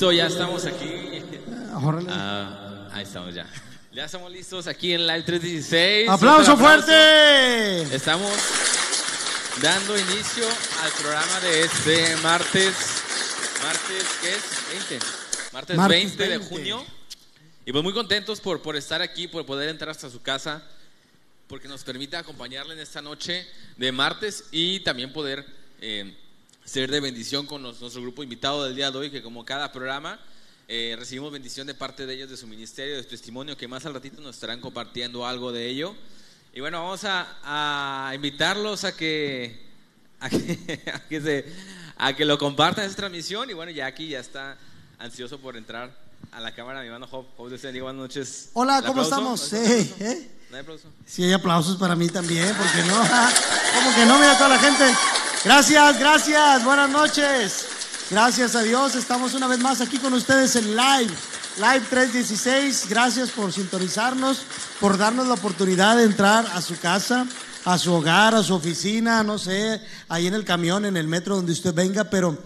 Listo, ya estamos aquí. Órale. Ah, ahí estamos ya. Ya estamos listos aquí en Live 316. ¡Aplauso fuerte! Estamos dando inicio al programa de este martes. Martes, ¿qué es? 20. Martes, Martes 20, de 20. junio. Y pues muy contentos por, por estar aquí, por poder entrar hasta su casa, porque nos permite acompañarle en esta noche de martes y también poder eh, ser de bendición con nos- nuestro grupo invitado del día de hoy, que como cada programa eh, recibimos bendición de parte de ellos, de su ministerio, de su testimonio, que más al ratito nos estarán compartiendo algo de ello. Y bueno, vamos a, a invitarlos a que, a que, a que se- a que lo compartan esta transmisión. Y bueno, ya aquí ya está ansioso por entrar a la cámara, mi hermano Job. Job, bendiga, buenas noches. Hola, ¿El ¿cómo estamos? ¿No hay Sí, aplauso? ¿eh? ¿No hay aplauso? Sí, hay aplausos para mí también, porque no? ¿Cómo que no? Mira toda la gente. Gracias, gracias, buenas noches. Gracias a Dios, estamos una vez más aquí con ustedes en live. Live 316, gracias por sintonizarnos, por darnos la oportunidad de entrar a su casa, a su hogar, a su oficina, no sé, ahí en el camión, en el metro donde usted venga, pero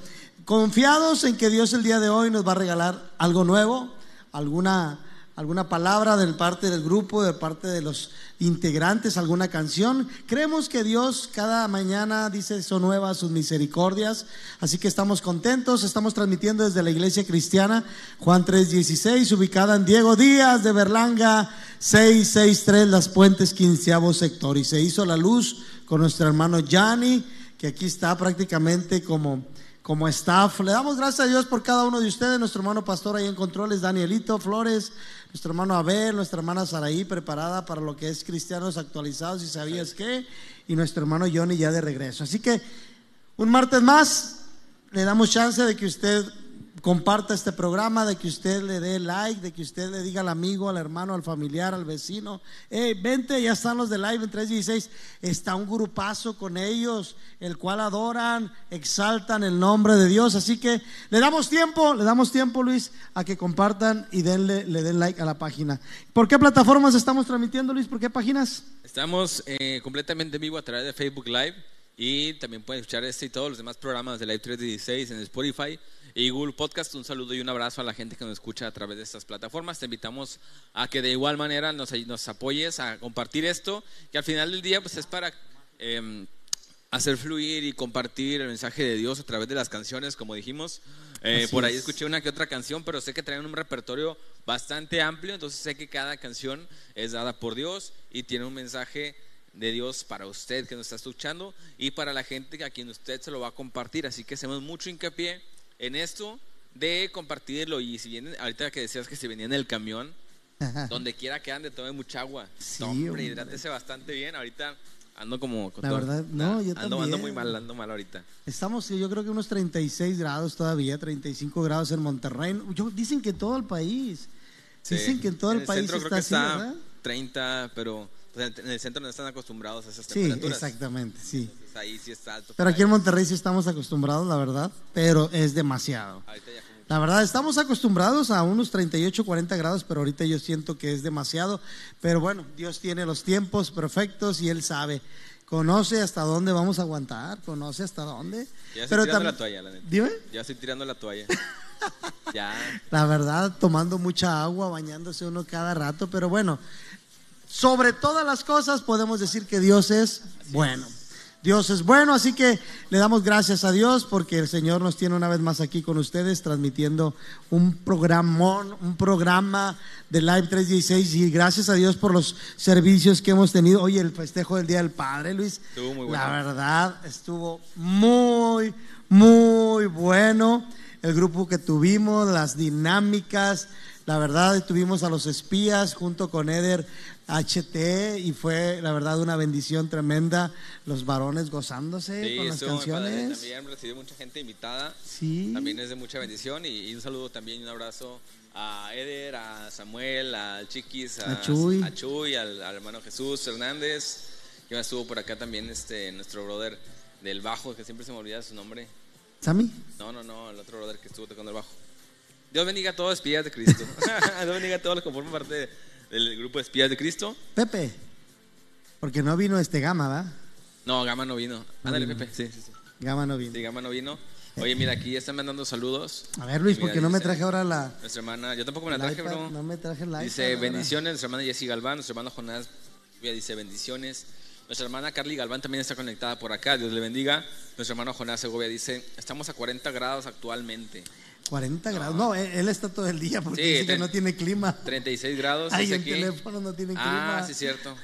confiados en que Dios el día de hoy nos va a regalar algo nuevo, alguna alguna palabra de parte del grupo, de parte de los integrantes, alguna canción. Creemos que Dios cada mañana dice son nuevas sus misericordias, así que estamos contentos, estamos transmitiendo desde la iglesia cristiana Juan 3:16, ubicada en Diego Díaz de Berlanga 663 Las Puentes, quinceavo sector y se hizo la luz con nuestro hermano Yanni, que aquí está prácticamente como como staff. Le damos gracias a Dios por cada uno de ustedes, nuestro hermano pastor ahí en controles, Danielito Flores, nuestro hermano Abel, nuestra hermana Saraí, preparada para lo que es Cristianos Actualizados, y sabías qué, y nuestro hermano Johnny ya de regreso. Así que un martes más, le damos chance de que usted comparta este programa, de que usted le dé like, de que usted le diga al amigo, al hermano, al familiar, al vecino, hey, vente, ya están los de live en 316, está un grupazo con ellos, el cual adoran, exaltan el nombre de Dios, así que le damos tiempo, le damos tiempo Luis, a que compartan y denle, le den like a la página. ¿Por qué plataformas estamos transmitiendo Luis? ¿Por qué páginas? Estamos eh, completamente en vivo a través de Facebook Live y también pueden escuchar este y todos los demás programas de Live 316 en Spotify y Google Podcast. Un saludo y un abrazo a la gente que nos escucha a través de estas plataformas. Te invitamos a que de igual manera nos, nos apoyes a compartir esto, que al final del día pues es para eh, hacer fluir y compartir el mensaje de Dios a través de las canciones, como dijimos. Eh, por ahí es. escuché una que otra canción, pero sé que traen un repertorio bastante amplio, entonces sé que cada canción es dada por Dios y tiene un mensaje de Dios para usted que nos está escuchando y para la gente a quien usted se lo va a compartir. Así que hacemos mucho hincapié en esto de compartirlo. Y si vienen, ahorita que decías que se venía en el camión, donde quiera que ande, tome mucha agua. Sí, hombre, hidrátese bastante bien. Ahorita ando como. con La todo- verdad, no, yo ando, ando también. muy mal, ando mal ahorita. Estamos, yo creo que unos 36 grados todavía, 35 grados en Monterrey. Yo, dicen que en todo el país. Sí. Dicen que en todo el, país está creo que así, está ¿verdad? 30, pero pues, en el centro no están acostumbrados a esas Sí, temperaturas. exactamente, sí. Entonces, ahí sí está alto. Pero aquí en Monterrey sí estamos acostumbrados, la verdad, pero es demasiado. Ahorita ya. La verdad, estamos acostumbrados a unos 38, 40 grados, pero ahorita yo siento que es demasiado. Pero bueno, Dios tiene los tiempos perfectos y Él sabe. Conoce hasta dónde vamos a aguantar, conoce hasta dónde. Ya estoy pero tirando la toalla, la neta. Dime. Ya estoy tirando la toalla. ya. La verdad, tomando mucha agua, bañándose uno cada rato, pero bueno, sobre todas las cosas podemos decir que Dios es bueno. Dios es bueno, así que le damos gracias a Dios porque el Señor nos tiene una vez más aquí con ustedes transmitiendo un programón, un programa de Live 316 y gracias a Dios por los servicios que hemos tenido. Oye, el festejo del Día del Padre, Luis. Estuvo muy bueno. La verdad, estuvo muy, muy bueno. El grupo que tuvimos, las dinámicas, la verdad, tuvimos a los espías junto con Eder HT y fue, la verdad, una bendición tremenda. Los varones gozándose Sí, con las canciones. También recibí mucha gente invitada. Sí. También es de mucha bendición. Y, y un saludo también y un abrazo a Eder, a Samuel, al Chiquis, a, A Chuy. a Chuy, al, al hermano Jesús Hernández. Que estuvo por acá también este, nuestro brother del bajo, que siempre se me olvida su nombre. ¿Sammy? No, no, no, el otro brother que estuvo tocando el bajo. Dios bendiga a todos espías de Cristo. Dios bendiga a todos los que forman parte de- del grupo de espías de Cristo. Pepe. Porque no vino este Gama, ¿va? No, Gama no vino. Ándale, Pepe. Sí, sí, sí. Gama no vino. Sí, Gama no vino. Oye, mira, aquí ya están mandando saludos. A ver, Luis, Mira, ¿por qué no me traje ahora la. Nuestra hermana, yo tampoco me la el traje, iPad? bro. No me traje la Dice iPad, bendiciones, nuestra hermana Jessie Galván, nuestro hermano Jonás dice bendiciones. Nuestra hermana Carly Galván también está conectada por acá, Dios le bendiga. Nuestro hermano Jonás Segovia dice, estamos a 40 grados actualmente. 40 grados. No, él, él está todo el día porque Sí, dice que no tiene clima. 36 grados. Ay, el aquí. teléfono no tiene Ah, clima. sí, cierto.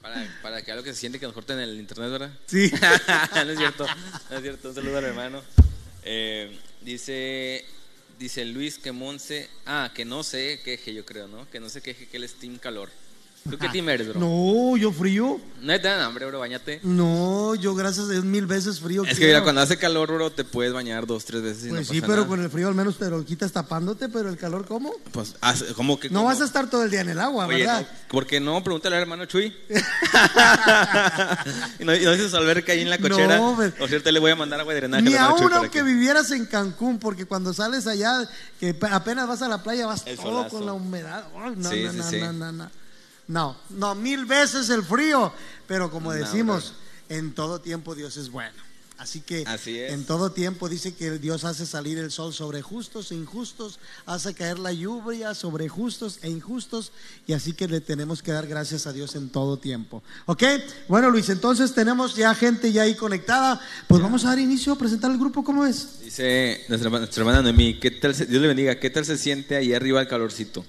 Para, para que algo que se siente que nos corten el internet, ¿verdad? Sí. no es cierto, no es cierto. Un saludo al hermano. Eh, dice, dice Luis que Monse, ah, que no se queje, yo creo, ¿no? Que no se queje que él es team calor. ¿Tú qué team eres, bro? No, yo frío. No te dan hambre, bro, bañate. No, yo gracias a Dios mil veces frío. Es que mira, cuando hace calor, bro, te puedes bañar dos, tres veces y Pues no sí, pasa pero nada. con el frío al menos te lo quitas tapándote, pero el calor, ¿cómo? Pues, ¿cómo que? No cómo? vas a estar todo el día en el agua, Oye, ¿verdad? no, ¿por qué no? Pregúntale al hermano Chuy. y no, y no dices alberca ahí en la cochera. No, pero- o cierto, le voy a mandar agua de drenaje Ni aún aunque que- vivieras en Cancún, porque cuando sales allá, que apenas vas a la playa, vas El todo solazo. con la humedad. Ay, no, Sí, no, sí, no, sí. no, no, no. No, no, mil veces el frío, pero como No, decimos, en todo tiempo Dios es bueno. Así que Así es. en todo tiempo dice que Dios hace salir el sol sobre justos e injustos, hace caer la lluvia sobre justos e injustos, y así que le tenemos que dar gracias a Dios en todo tiempo. ¿Ok? Bueno, Luis, entonces tenemos ya gente ya ahí conectada. Pues vamos a dar inicio a presentar el grupo, ¿cómo es? Dice nuestra, nuestra hermana Noemí, ¿qué tal se- Dios le bendiga, ¿qué tal se siente ahí arriba el calorcito?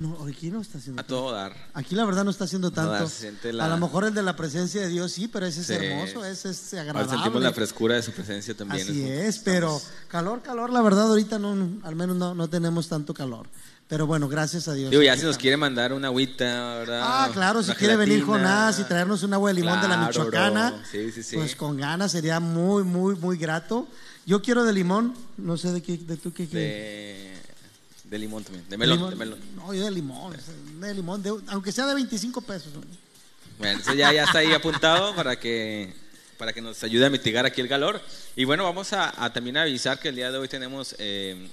No, aquí no está haciendo A todo dar. Aquí la verdad no está haciendo tanto. se la- A lo mejor el de la presencia de Dios sí, pero ese es Sí. hermoso, ese es Ahora agradable. sentimos la frescura de su presencia también. Así es, pero calor, calor, la verdad ahorita no, al menos no, no tenemos tanto calor. Pero bueno, gracias a Dios. Digo, ya si nos quiere mandar una agüita, ¿verdad? Ah, claro, si quiere venir. Jonás y traernos un agua de limón de la Michoacana. Sí, sí, sí. pues con ganas sería muy, muy, muy grato. Yo quiero de limón, no sé de qué, de tú qué quieres. De, limón también, de melón, Limón. de melón. No, yo de limón, de limón, de- aunque sea de 25 pesos. Bueno, eso ya, ya está ahí apuntado para que, para que nos ayude a mitigar aquí el calor. Y bueno, vamos a, a también avisar que el día de hoy tenemos eh,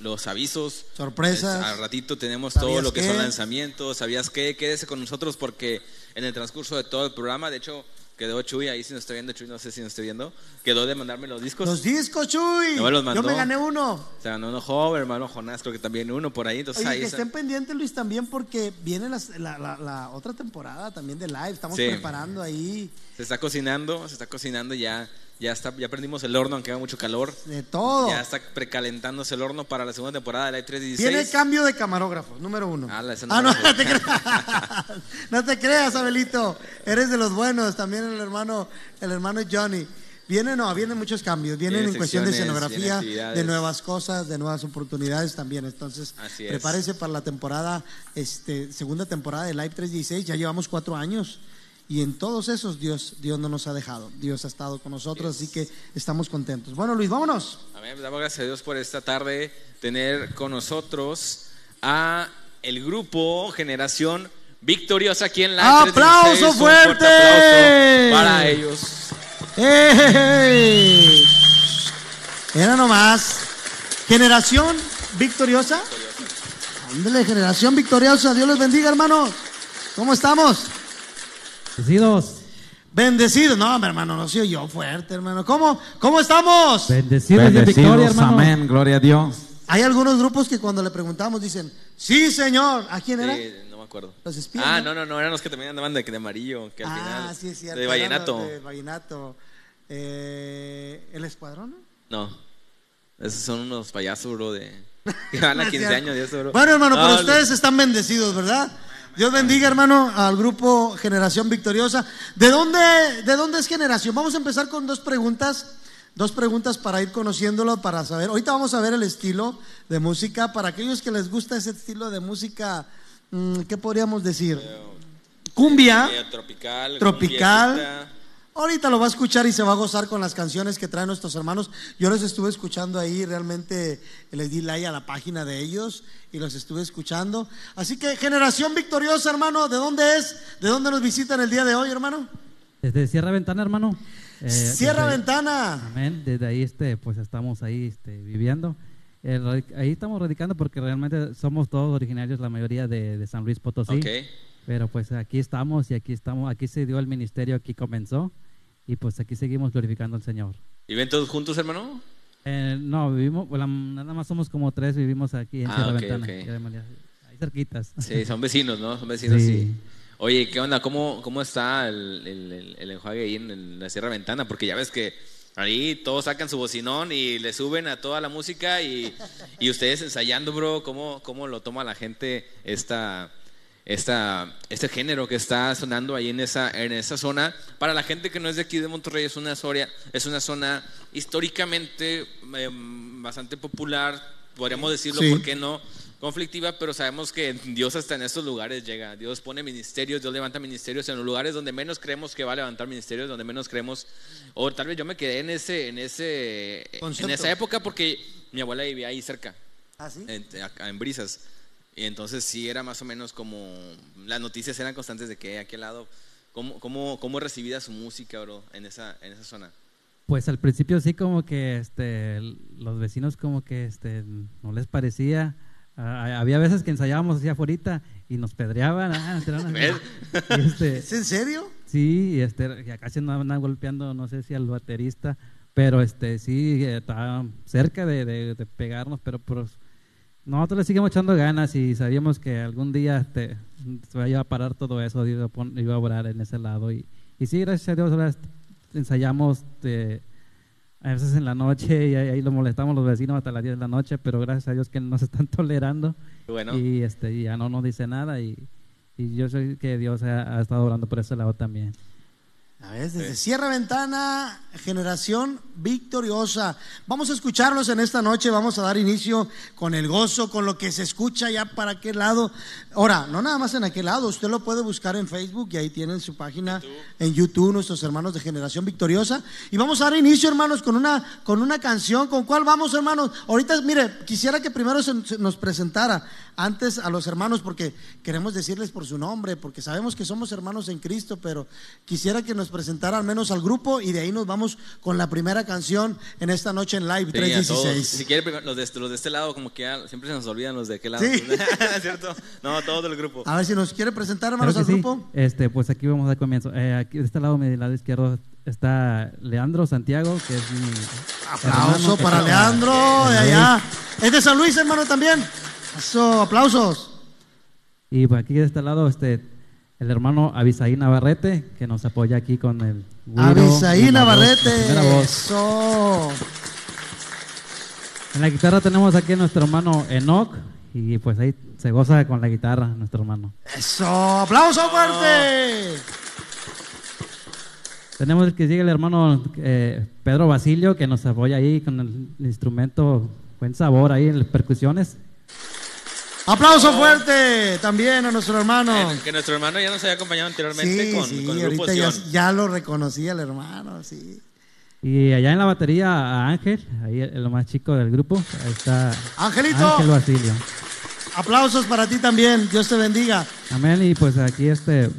los avisos. Sorpresas. Es- Al ratito tenemos ¿Sabías todo lo que qué? son lanzamientos. ¿Sabías qué? Quédese con nosotros porque en el transcurso de todo el programa, de hecho, quedó Chuy ahí, si nos está viendo, Chuy, no sé si nos está viendo, quedó de mandarme los discos. Los discos, Chuy. No me los Yo mandó. me gané uno. O sea, no, no, joven, hermano Jonás, creo que también uno por ahí. Entonces Oye, ahí que está. estén pendientes, Luis, también porque viene las- la, la- la otra temporada también de live. Estamos Sí. preparando ahí Se está cocinando, se está cocinando ya. Ya, está, ya prendimos el horno, aunque haga mucho calor. de todo. Ya está precalentándose el horno para la segunda temporada de Live 316. Viene cambio de camarógrafo, número uno. Esa no ah, no, la no te creas. no te creas, Abelito. Eres de los buenos. También el hermano, el hermano Johnny. Viene, no, vienen muchos cambios. Vienen Vienen en cuestión de escenografía, vienen de nuevas cosas, de nuevas oportunidades también. Entonces, Así es. prepárese para la temporada, este, segunda temporada de Live 316. Ya llevamos cuatro años. Y en todos esos Dios, Dios no nos ha dejado. Dios ha estado con nosotros, así que estamos contentos. Bueno, Luis, vámonos. Amén. Damos gracias a Dios por esta tarde tener con nosotros a el grupo Generación Victoriosa aquí en Live ¡Aplauso 316. Un fuerte! aplauso para ellos. ¡Ey! Era nomás. Generación victoriosa. Ándale, generación victoriosa. Dios les bendiga, hermano. ¿Cómo estamos? Bendecidos, Bendecidos. No, mi hermano, no soy yo fuerte, hermano. ¿Cómo, cómo estamos? bendecidos, Bendecidos, victoria, hermano. amén, gloria a Dios. Hay algunos grupos que cuando le preguntamos dicen, sí, señor. ¿A quién era? Sí, no me acuerdo. Los espías, Ah, ¿no? no, no, eran los que también andaban de, de amarillo, que al ah, final. sí, es cierto. De eran vallenato. los De vallenato. Eh, ¿El escuadrón? No. Esos son unos payasos, bro, de. Que van a No es 15 cierto. años y eso, bro. Bueno, hermano, pero No, ustedes están bendecidos, ¿verdad? Dios bendiga, hermano, al grupo Generación Victoriosa. ¿De dónde, ¿De dónde es Generación? Vamos a empezar con dos preguntas. Dos preguntas para ir conociéndolo, para saber. Ahorita vamos a ver el estilo de música. Para aquellos que les gusta ese estilo de música, mm, ¿qué podríamos decir? Cumbia. eh, tropical. Tropical. Ahorita lo va a escuchar y se va a gozar con las canciones que traen nuestros hermanos. Yo los estuve escuchando ahí, realmente les di like a la página de ellos y los estuve escuchando. Así que generación victoriosa, hermano, ¿de dónde es? ¿De dónde nos visitan el día de hoy, hermano? Desde Sierra Ventana, hermano. Eh, Cierra desde- ventana. Amén. Desde ahí, este, pues estamos ahí, este, viviendo. Eh, ahí estamos radicando porque realmente somos todos originarios, la mayoría de, de San Luis Potosí. Ok. Pero pues aquí estamos y aquí estamos, aquí se dio el ministerio, aquí comenzó y pues aquí seguimos glorificando al Señor. ¿Y ven todos juntos, hermano? Eh, no, vivimos, bueno, nada más somos como tres, vivimos aquí en Ah, Sierra ok, Ventana. ok. ya de María- Ahí cerquitas. Sí, son vecinos, ¿no? Son vecinos, sí. Sí. Oye, ¿qué onda? ¿Cómo, cómo está el, el- el- el enjuague ahí en, en la Sierra Ventana? Porque ya ves que ahí todos sacan su bocinón y le suben a toda la música y, y ustedes ensayando, bro, ¿cómo, ¿cómo lo toma la gente esta, esta, este género que está sonando ahí en esa, en esa zona? Para la gente que no es de aquí de Monterrey, es una, soria- es una zona históricamente em, bastante popular, podríamos decirlo, Sí. ¿por qué no? conflictiva, pero sabemos que Dios hasta en estos lugares llega. Dios pone ministerios, Dios levanta ministerios en los lugares donde menos creemos que va a levantar ministerios, donde menos creemos. O tal vez yo me quedé en ese, en ese, en Concepto. esa época porque mi abuela vivía ahí cerca, ¿Ah, sí? en, en Brisas. Y entonces sí era más o menos como las noticias eran constantes de que aquí al lado, cómo, cómo, cómo es recibida su música, bro, en esa, en esa zona. Pues al principio sí como que este, los vecinos como que este, no les parecía. Ah, había veces que ensayábamos así afuera y nos pedreaban. ah, este, ¿Es en serio? Sí, y este, ya casi andaban andaban golpeando, no sé si al baterista, pero este, sí, eh, estaba cerca de, de- de pegarnos, pero pues, nosotros le seguimos echando ganas y sabíamos que algún día este, se iba a parar todo eso, iba a, pon- iba a orar en ese lado. Y, y sí, gracias a Dios, ahora ensayamos este, a veces en la noche y ahí, ahí lo molestamos los vecinos hasta las 10 de la noche, pero gracias a Dios que nos están tolerando Bueno, y este, ya no nos dice nada y, y yo sé que Dios ha, ha estado orando por ese lado también. A ver, desde Sierra Ventana, generación victoriosa. Vamos a escucharlos en esta noche, vamos a dar inicio con el gozo, con lo que se escucha ya para aquel lado. Ahora, no nada más en aquel lado, usted lo puede buscar en Facebook y ahí tienen su página en YouTube, nuestros hermanos de generación victoriosa. Y vamos a dar inicio, hermanos, con una, con una canción. ¿Con cuál vamos, hermanos? Ahorita, mire, quisiera que primero se- se nos presentara antes a los hermanos, porque queremos decirles por su nombre, porque sabemos que somos hermanos en Cristo, pero quisiera que nos presentara al menos al grupo y de ahí nos vamos con la primera canción en esta noche en Live Sí, a todos. 316. Si quiere, los de, este- los de este lado, como que ya siempre se nos olvidan los de aquel lado. Sí. ¿Cierto? No, todos del grupo. A ver si nos quiere presentar, hermanos, Claro al sí. grupo. Este, pues aquí vamos a dar comienzo. Eh, aquí de este lado, mi lado izquierdo, está Leandro Santiago, que es mi Aplauso hermano para está- Leandro, de allá. Es de San Luis, hermano, también. Eso, aplausos. Y pues aquí de este lado, este, el hermano Abisaí Navarrete, que nos apoya aquí con el güiro Abisaí la voz, la Navarrete. voz. Eso. En la guitarra tenemos aquí a nuestro hermano Enoch, y pues ahí se goza con la guitarra, nuestro hermano. Eso. Aplauso fuerte. Tenemos el que sigue el hermano eh, Pedro Basilio, que nos apoya ahí con el instrumento Buen Sabor, ahí en las percusiones. Aplauso fuerte también a nuestro hermano. Eh, que nuestro hermano ya nos había acompañado anteriormente Sí, con, sí, con el grupo ahorita ya, Sion. ya lo reconocí el hermano, sí. Y allá en la batería a Ángel, ahí el, el más chico del grupo, ahí está Angelito. Ángel Basilio. Aplausos para ti también. Dios te bendiga. Amén, y pues aquí este,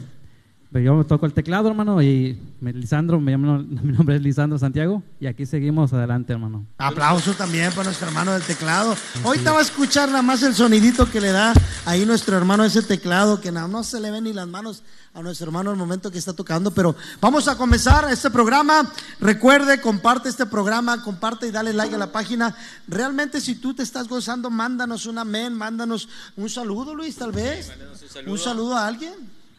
yo toco el teclado, hermano, y me- Lisandro, me llamo, mi nombre es Lisandro Santiago, y aquí seguimos adelante, hermano. Aplauso también para nuestro hermano del teclado. Ahorita va a escuchar nada más el sonidito que le da ahí nuestro hermano ese teclado, que nada más se le ven ni las manos a nuestro hermano al momento que está tocando. Pero vamos a comenzar este programa. Recuerde, comparte este programa, comparte y dale like a la página. Realmente, si tú te estás gozando, mándanos un amén, mándanos un saludo, Luis, tal vez. Mándanos un saludo. Un saludo a alguien.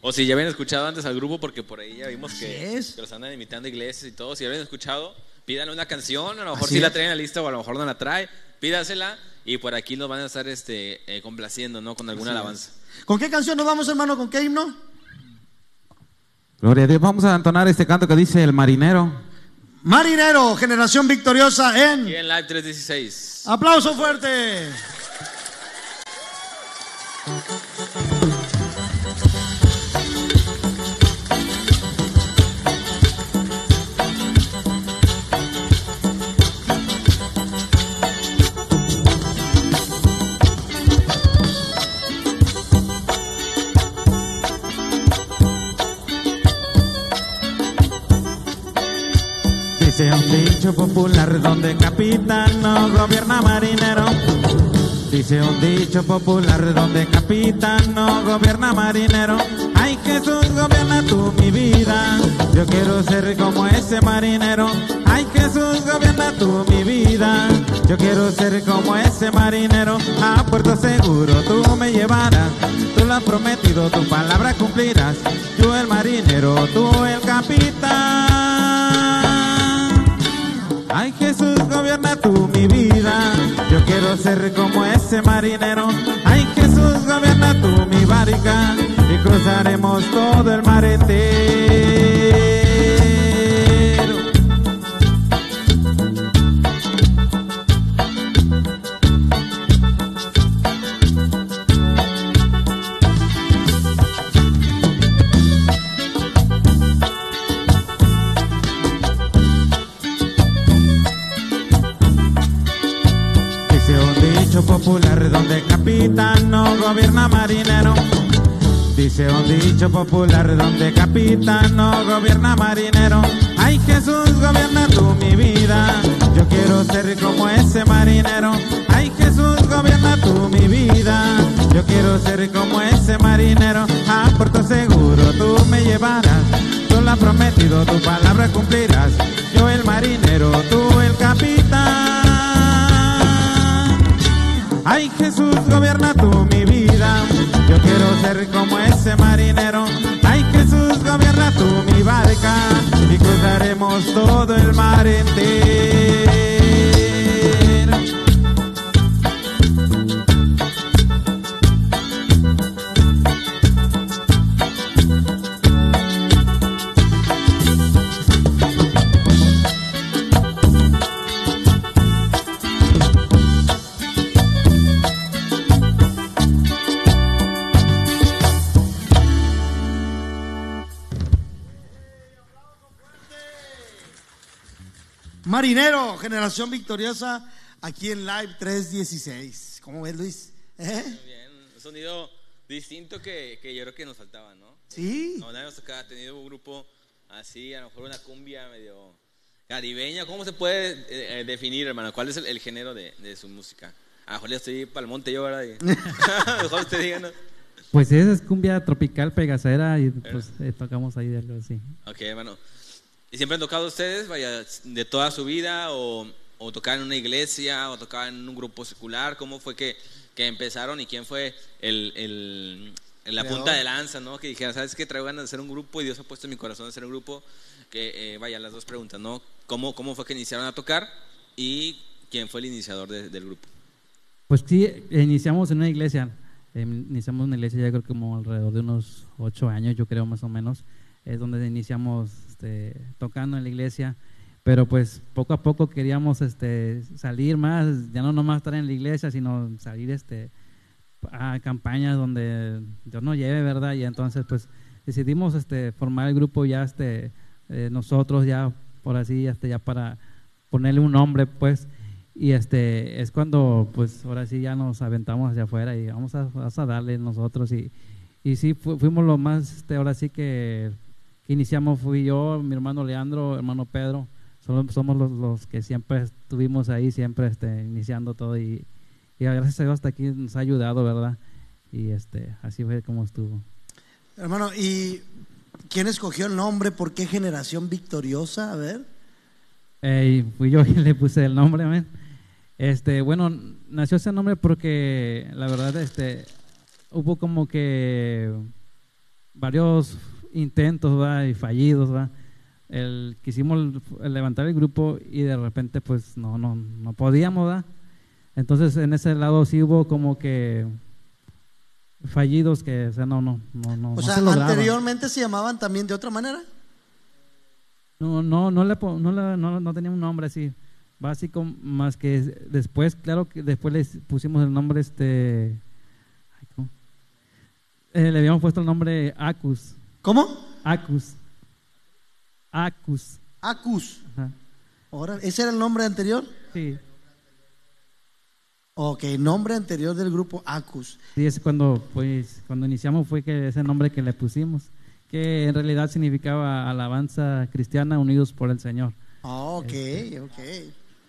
O si ya habían escuchado antes al grupo, porque por ahí ya vimos que, es. que los andan imitando iglesias y todo. Si ya habían escuchado, pídanle una canción. A lo mejor Así si la traen en la lista o a lo mejor no la trae. Pídasela y por aquí nos van a estar este, eh, complaciendo, ¿no? Con alguna alabanza. ¿Con qué canción nos vamos, hermano? ¿Con qué himno? Gloria a Dios. Vamos a entonar este canto que dice El marinero. Marinero, generación victoriosa en... Y en Live 316. Aplauso fuerte. Dice un dicho popular donde capitán no gobierna marinero. Dice un dicho popular donde capitán no gobierna marinero. Ay Jesús, gobierna tú mi vida. Yo quiero ser como ese marinero. Ay Jesús, gobierna tú mi vida. Yo quiero ser como ese marinero, a puerto seguro tú me llevarás. Tú lo has prometido, tu palabra cumplirás. Yo el marinero, tú el capitán. Ay Jesús, gobierna tú mi vida. Yo quiero ser como ese marinero. Ay Jesús, gobierna tú mi barca. Y cruzaremos todo el mar entero. Dice un dicho popular donde capitán no gobierna marinero. Ay Jesús, gobierna tú mi vida. Yo quiero ser como ese marinero. Ay Jesús, gobierna tú mi vida. Yo quiero ser como ese marinero. A puerto seguro tú me llevarás. Tú lo has prometido, tu palabra cumplirás. Yo el marinero, tú el capitán. Ay Jesús, gobierna tú mi vida. Yo quiero ser como ese marinero. Ay Jesús, gobierna tú mi barca. Y cruzaremos todo el mar entero. Marinero, generación victoriosa, aquí en Live 316. ¿Cómo ves, Luis? ¿Eh? Muy bien, un sonido distinto que, que yo creo que nos faltaba, ¿no? Sí. No, nadie nos tocaba tenido un grupo así, a lo mejor una cumbia medio caribeña. ¿Cómo se puede eh, eh, definir, hermano? ¿Cuál es el, el género de, de su música? A lo mejor ya estoy para el monte yo, ¿verdad? Mejor usted diga, ¿no? Pues esa es cumbia tropical pegacera y pues eh, tocamos ahí de algo así. Ok, hermano. ¿Y siempre han tocado ustedes, vaya, de toda su vida? ¿O, o tocaban en una iglesia? ¿O tocaban en un grupo secular? ¿Cómo fue que, que empezaron? ¿Y quién fue el, el, la punta de lanza, no? Que dijeron, ¿sabes qué? Traigo ganas de hacer un grupo y Dios ha puesto en mi corazón hacer un grupo. Que, eh, vaya, las dos preguntas, ¿no? ¿Cómo, ¿Cómo fue que iniciaron a tocar? ¿Y quién fue el iniciador de- del grupo? Pues sí, iniciamos en una iglesia. eh, iniciamos en una iglesia ya creo que como alrededor de unos ocho años, yo creo más o menos. Es donde iniciamos este, tocando en la iglesia. Pero pues poco a poco queríamos este, salir más, ya no nomás estar en la iglesia, sino salir este, a campañas donde Dios nos lleve, ¿verdad? Y entonces pues decidimos este, formar el grupo ya este, eh, nosotros ya por así, este, ya para ponerle un nombre pues y este es cuando pues ahora sí ya nos aventamos hacia afuera y vamos a, vamos a darle nosotros y, y sí fu- fuimos lo más este, ahora sí que, iniciamos fui yo mi hermano Leandro hermano Pedro solo- somos los, los que siempre estuvimos ahí siempre este iniciando todo y, y gracias a Dios hasta aquí nos ha ayudado verdad y este así fue como estuvo Hermano, ¿y quién escogió el nombre? ¿Por qué generación victoriosa? A ver. Eh, fui yo quien le puse el nombre, amén. Este, bueno, nació ese nombre porque la verdad, este, hubo como que varios intentos, ¿verdad? Y fallidos, ¿verdad? El, quisimos levantar el grupo y de repente, pues, no, no, no podíamos, ¿verdad? Entonces, en ese lado sí hubo como que fallidos que, o sea, no, no, no, no, O no sea, se lograba. anteriormente se llamaban también de otra manera. No, no, no le, no, le- no, no tenía un nombre así básico, más que después, claro que después le pusimos el nombre este. Eh, le habíamos puesto el nombre Acus, ¿Cómo? Acus, Acus, Acus. ajá, Ahora, ¿Ese era el nombre anterior? sí, Ok, nombre anterior del grupo Acus. sí, es cuando, pues, cuando iniciamos fue que ese nombre que le pusimos, que en realidad significaba alabanza cristiana unidos por el Señor. Ah, ok, Este. ok.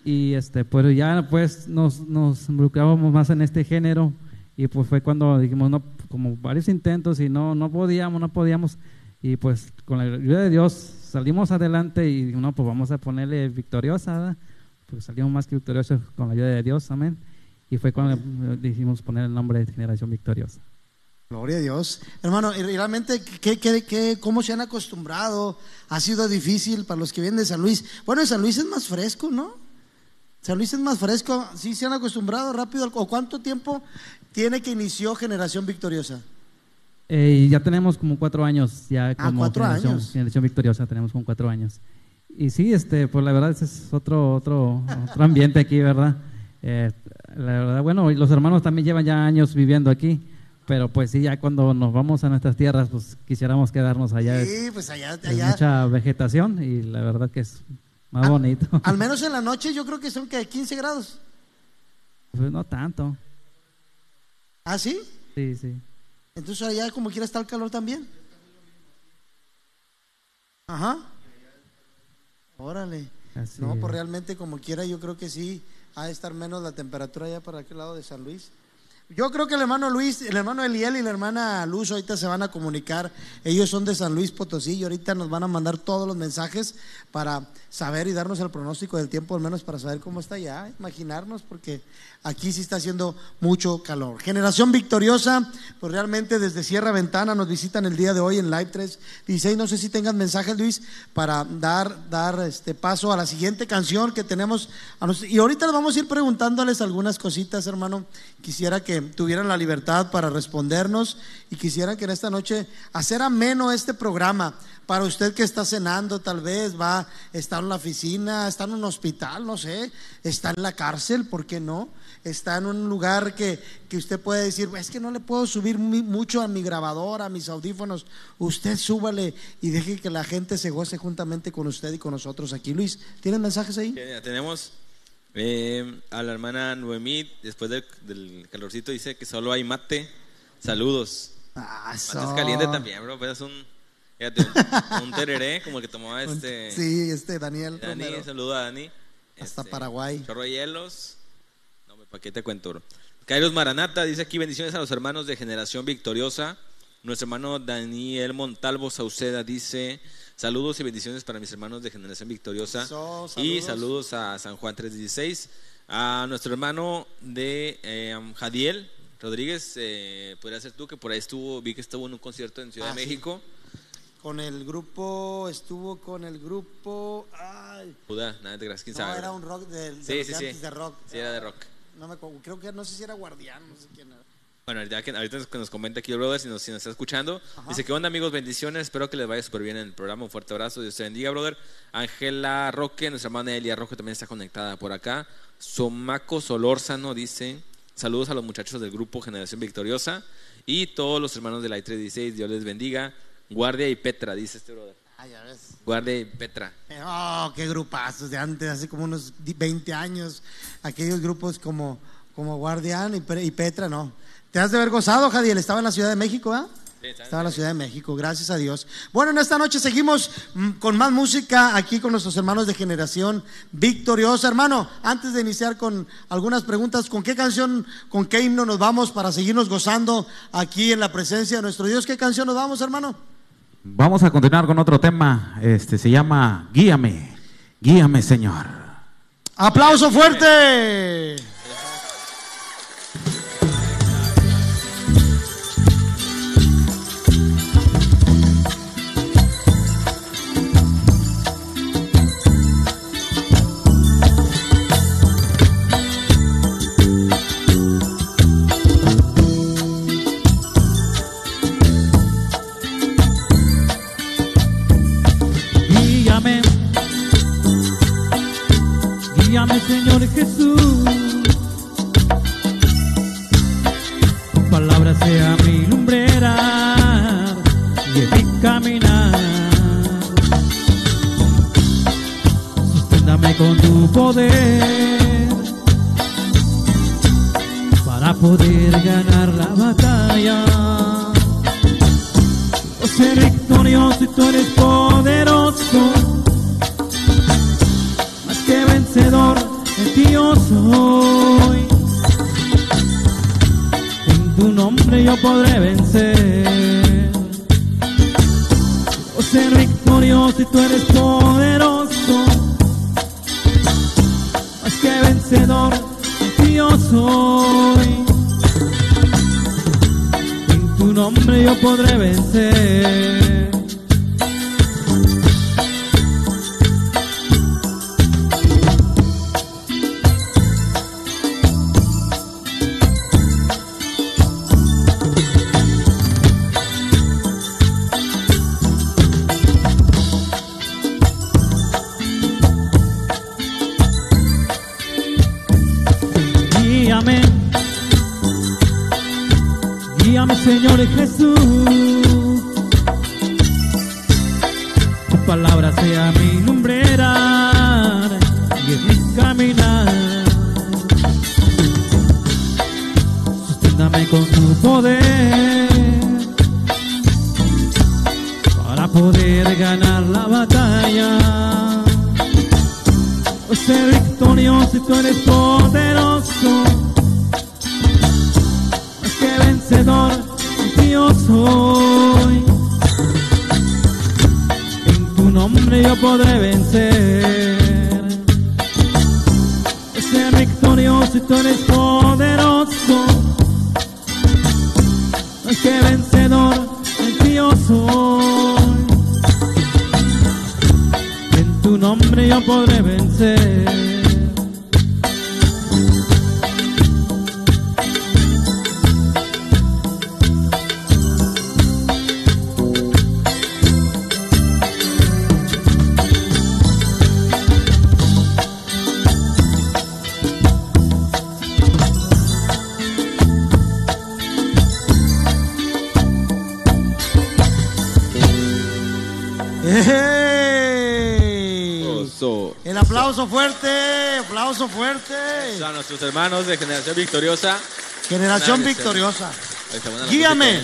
y este pero ya pues nos, nos involucrábamos más en este género y pues fue cuando dijimos no como varios intentos y no no podíamos no podíamos y pues con la ayuda de Dios salimos adelante y no pues vamos a ponerle victoriosa ¿verdad? pues salimos más que victoriosos con la ayuda de Dios, amén. Y fue cuando decidimos poner el nombre de Generación Victoriosa. Gloria a Dios. Hermano, y realmente, ¿qué, qué, qué, cómo se han acostumbrado? Ha sido difícil para los que vienen de San Luis. Bueno, en San Luis es más fresco, ¿no? San Luis es más fresco. ¿Sí se han acostumbrado rápido? ¿O cuánto tiempo tiene que inició Generación Victoriosa? Eh, ya tenemos como cuatro años, ya Ah, como cuatro generación, años. generación victoriosa, tenemos como cuatro años. Y sí, este, pues la verdad ese es otro, otro, otro ambiente aquí, ¿verdad? Eh, la verdad, bueno, los hermanos también llevan ya años viviendo aquí, pero pues sí, ya cuando nos vamos a nuestras tierras, pues quisiéramos quedarnos allá. Sí, pues allá, allá. mucha vegetación y la verdad que es más Ah, bonito. Al menos en la noche yo creo que son que 15 grados. Pues no tanto, ¿Ah, sí? sí, sí. Entonces allá como quiera está el calor también. Ajá. Órale. Así No, pues es. realmente como quiera yo creo que sí ha de estar menos la temperatura allá para aquel lado de San Luis. Yo creo que el hermano Luis, el hermano Eliel y la hermana Luz ahorita se van a comunicar. Ellos son de San Luis Potosí y ahorita nos van a mandar todos los mensajes para saber y darnos el pronóstico del tiempo, al menos para saber cómo está allá, imaginarnos, porque aquí sí está haciendo mucho calor. Generación victoriosa, pues realmente desde Sierra Ventana nos visitan el día de hoy en Live 316. No sé si tengan mensajes, Luis, para dar, dar este paso a la siguiente canción que tenemos. a Y ahorita vamos a ir preguntándoles algunas cositas, hermano. Quisiera que tuvieran la libertad para respondernos y quisiera que en esta noche hacer ameno este programa. Para usted que está cenando, tal vez va, está en la oficina, está en un hospital, no sé, está en la cárcel, ¿por qué no? Está en un lugar que, que usted puede decir, es que no le puedo subir mucho a mi grabadora, a mis audífonos. Usted súbale y deje que la gente se goce juntamente con usted y con nosotros aquí. Luis, ¿tienen mensajes ahí? Ya tenemos eh, a la hermana Noemí, después del, del calorcito, dice que solo hay mate. Saludos. Ah, Mate eso. es caliente también, bro. Pues es un, fíjate, un, un tereré como el que tomaba este. Sí, este Daniel Dani, saludo a Dani. Hasta Este, Paraguay. Chorro de hielos. No, ¿para qué te cuento? Kairos Maranata dice aquí bendiciones a los hermanos de Generación Victoriosa. Nuestro hermano Daniel Montalvo Sauceda dice saludos y bendiciones para mis hermanos de Generación Victoriosa. Eso, y saludos. saludos a San Juan 316. A nuestro hermano de eh, Jadiel Rodríguez, eh, podría ser tú que por ahí estuvo, vi que estuvo en un concierto en Ciudad Ah, de sí. Con el grupo, estuvo con el grupo. Ay, Judá, nada te creas, quién no, sabe. era un rock del, de Sí, de rock. Sí, era de rock. No me acuerdo, creo que no sé si era Guardián, no sé quién era. Bueno, ahorita que, ahorita nos comenta aquí el brother, si nos, si nos está escuchando, dice que onda amigos, bendiciones, espero que les vaya súper bien en el programa, un fuerte abrazo, Dios te bendiga, brother. Ángela Roque, nuestra hermana Elia Roque también está conectada por acá. Somaco Solórzano dice, saludos a los muchachos del grupo Generación Victoriosa y todos los hermanos de la I316, Dios les bendiga. Guardia y Petra, dice este brother. Ah, ya ves. Guardia y Petra. Eh, Oh, qué grupazos de antes, hace como unos di- 20 años. Aquellos grupos como, como Guardián y, Pe- y Petra, no. Te has de haber gozado, Jadiel. Estaba en la Ciudad de México, ¿ah? En Estaba en la Ciudad de México, gracias a Dios. Bueno, en esta noche seguimos mm, con más música aquí con nuestros hermanos de generación victoriosa. Hermano, antes de iniciar con algunas preguntas, ¿con qué canción, con qué himno nos vamos para seguirnos gozando aquí en la presencia de nuestro Dios? ¿Qué canción nos vamos, hermano? Vamos a continuar con otro tema. Este se llama Guíame. Guíame, Señor. ¡Aplauso fuerte! Más que vencedor, yo soy. En tu nombre yo podré vencer. Aplauso fuerte, aplauso fuerte. A nuestros hermanos de Generación Victoriosa. Generación victoriosa. Guíame.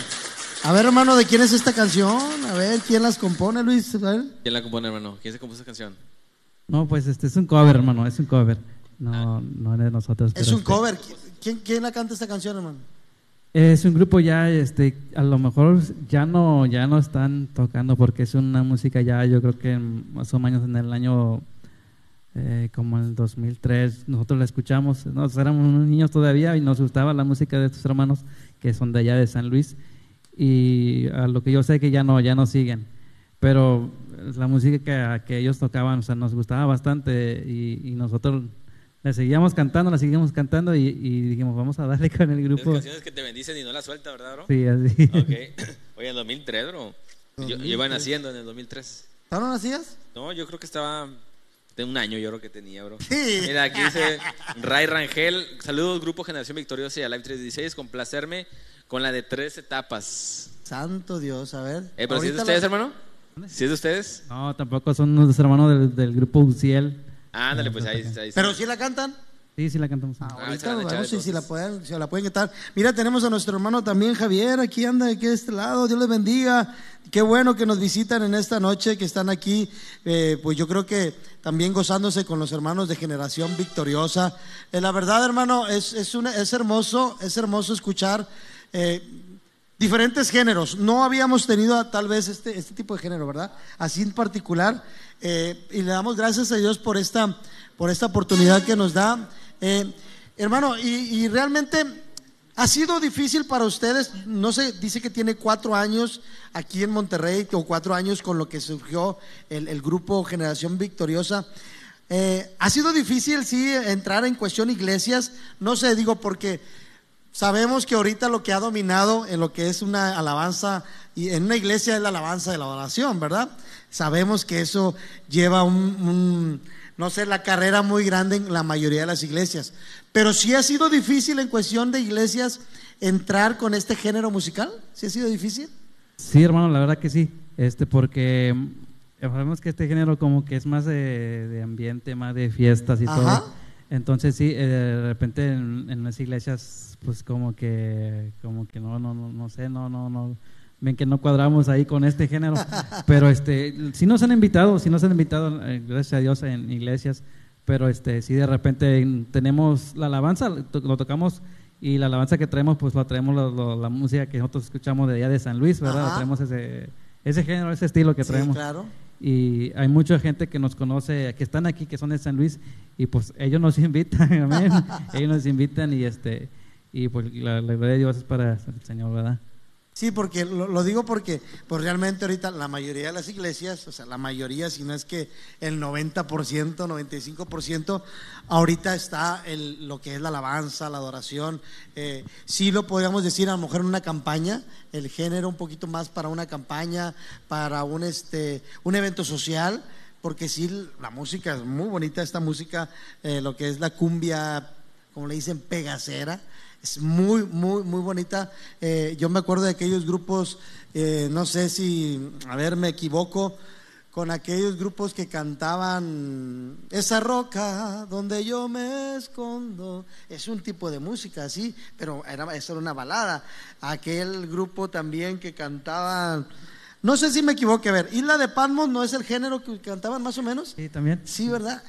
A ver, hermano, ¿de quién es esta canción? A ver, ¿quién las compone, Luis? A ver. ¿Quién la compone, hermano? ¿Quién se compuso esta canción? No, pues este es un cover, hermano, es un cover. No, no es de nosotros. Es un este, cover. ¿Quién, quién la canta esta canción, hermano? Es un grupo ya, este, a lo mejor ya no, ya no están tocando porque es una música ya, yo creo que más o menos en el año eh, como en el 2003 nosotros la escuchamos, nosotros éramos unos niños todavía y nos gustaba la música de estos hermanos que son de allá de San Luis y a lo que yo sé que ya no, ya no siguen, pero la música que, que ellos tocaban, o sea, nos gustaba bastante y, y nosotros la seguíamos cantando, la seguíamos cantando y, y dijimos, vamos a darle con el grupo. canciones que te bendicen y no las suelta, ¿verdad, bro? Sí, así. Ok. Oye, en 2003, bro. Yo, yo iba naciendo en el 2003. ¿No nacías? No, yo creo que estaba un año, yo creo que tenía, bro. Sí. Mira, aquí dice Ray Rangel. Saludos, Grupo Generación Victoriosa y a Live 316. Complacerme con la de tres etapas. Santo Dios, a ver. Eh, ¿Pero si es de ustedes, la- hermano? ¿Si es de ustedes? No, tampoco son unos hermanos del, del grupo Uciel. Ándale, pues ahí, ahí ¿Pero sí la cantan? Sí, sí la cantamos. Ah, se Ahorita echar vemos si, si la entonces. pueden, si la pueden quitar. Mira, tenemos a nuestro hermano también, Javier, aquí anda, aquí de este lado. Dios les bendiga. Qué bueno que nos visitan en esta noche, que están aquí. eh, pues yo creo que también gozándose con los hermanos de Generación Victoriosa. Eh, la verdad, hermano, es, es, una- es hermoso, es hermoso escuchar eh, diferentes géneros. No habíamos tenido tal vez este, este tipo de género, ¿verdad? Así en particular. Eh, y le damos gracias a Dios por esta, por esta oportunidad que nos da. Eh, hermano, y, realmente ha sido difícil para ustedes, no sé, dice que tiene cuatro años aquí en Monterrey, o cuatro años con lo que surgió el, el grupo Generación Victoriosa. Eh, ha sido difícil, sí, entrar en cuestión iglesias, no sé, digo, porque sabemos que ahorita lo que ha dominado en lo que es una alabanza, y en una iglesia es la alabanza de la oración, ¿verdad? Sabemos que eso lleva un, un, no sé, la carrera muy grande en la mayoría de las iglesias. Pero sí ha sido difícil en cuestión de iglesias entrar con este género musical. ¿Sí ha sido difícil? Sí, hermano, la verdad que sí. Este, porque mm, sabemos que este género como que es más de, de ambiente, más de fiestas y Ajá. todo. Entonces sí, eh, de repente en, en las iglesias, pues como que, como que no, no, no, no sé, no, no, no, ven que no cuadramos ahí con este género. Pero este, sí nos han invitado, sí nos han invitado, eh, gracias a Dios, en iglesias. Pero este, sí de repente tenemos la alabanza, lo to- lo tocamos y la alabanza que traemos, pues lo traemos lo- lo- la música que nosotros escuchamos de allá de San Luis, ¿verdad? Traemos ese, ese género, ese estilo que Sí, traemos. claro. Y hay mucha gente que nos conoce, que están aquí, que son de San Luis, y pues ellos nos invitan, amén. ellos nos invitan y este y pues la, la de Dios es para el Señor, ¿verdad? Sí, porque lo, lo digo porque pues realmente ahorita la mayoría de las iglesias, o sea, la mayoría, si no es que el 90%, 95%, ahorita está el, lo que es la alabanza, la adoración. Eh, sí lo podríamos decir a lo mejor en una campaña, el género un poquito más para una campaña, para un, este, un evento social, porque sí, la música es muy bonita, esta música, eh, lo que es la cumbia, como le dicen, pegacera. Es muy, muy, muy bonita. Eh, yo me acuerdo de aquellos grupos, eh, no sé si, a ver, me equivoco, con aquellos grupos que cantaban esa roca donde yo me escondo. Es un tipo de música, sí, pero era, eso era una balada. Aquel grupo también que cantaban, no sé si me equivoqué, a ver, Isla de Palmos no es el género que cantaban más o menos. Sí, también. Sí, ¿verdad?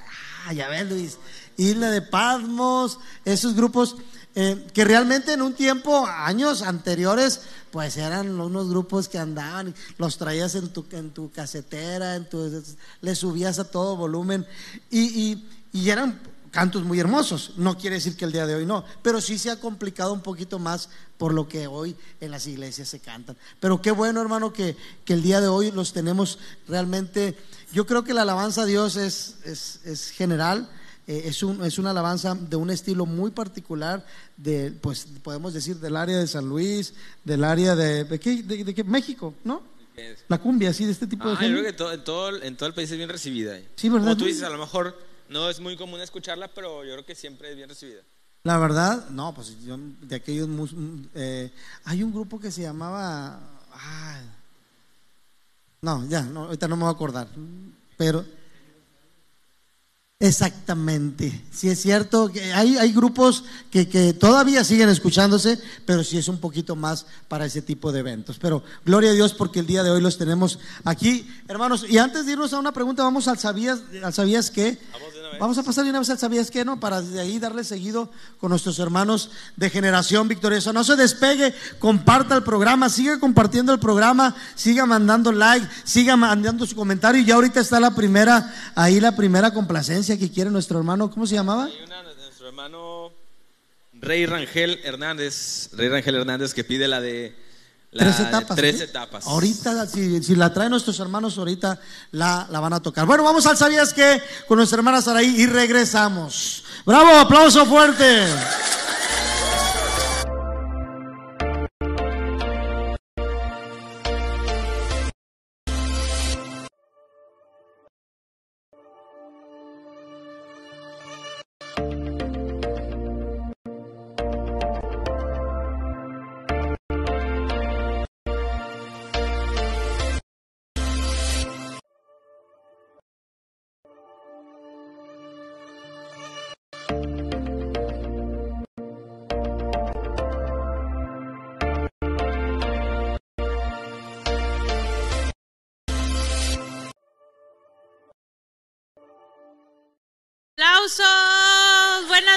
Ah, ya ves, Luis. Isla de Patmos, esos grupos eh, que realmente en un tiempo, años anteriores, pues eran unos grupos que andaban, los traías en tu, en tu casetera, en tu, le subías a todo volumen y, y, y eran cantos muy hermosos. No quiere decir que el día de hoy no, pero sí se ha complicado un poquito más por lo que hoy en las iglesias se cantan. Pero qué bueno, hermano, que, que el día de hoy los tenemos realmente. Yo creo que la alabanza a Dios es, es, es general. Eh, es, un, es una alabanza de un estilo muy particular, de, pues podemos decir del área de San Luis, del área de, ¿de qué? De, de qué? México, ¿no? La cumbia, así, de este tipo de Ah, yo género. creo que to- en, todo, en todo el país es bien recibida. Sí, ¿verdad? Como tú dices, a lo mejor no es muy común escucharla, pero yo creo que siempre es bien recibida. La verdad, no, pues yo de aquellos, eh, hay un grupo que se llamaba, ay, no, ya, no, ahorita no me voy a acordar, pero exactamente, sí es cierto que hay, hay grupos que, que todavía siguen escuchándose, pero sí es un poquito más para ese tipo de eventos. Pero gloria a Dios porque el día de hoy los tenemos aquí, hermanos. Y antes de irnos a una pregunta, vamos al sabías, al sabías qué. Vamos a pasar de una vez al sabías qué, ¿no? Para de ahí darle seguido con nuestros hermanos de generación victoriosa. No se despegue, comparta el programa, siga compartiendo el programa, siga mandando like, siga mandando su comentario. Y ya ahorita está la primera, ahí la primera complacencia que quiere nuestro hermano, ¿cómo se llamaba? Hay una nuestro hermano Rey Rangel Hernández, Rey Rangel Hernández que pide la de la tres etapas. tres ¿sí? etapas. Ahorita, si, si la traen nuestros hermanos, ahorita la, la van a tocar. Bueno, vamos al ¿Sabías qué? Con nuestra hermana Saraí y regresamos. ¡Bravo! ¡Aplauso fuerte!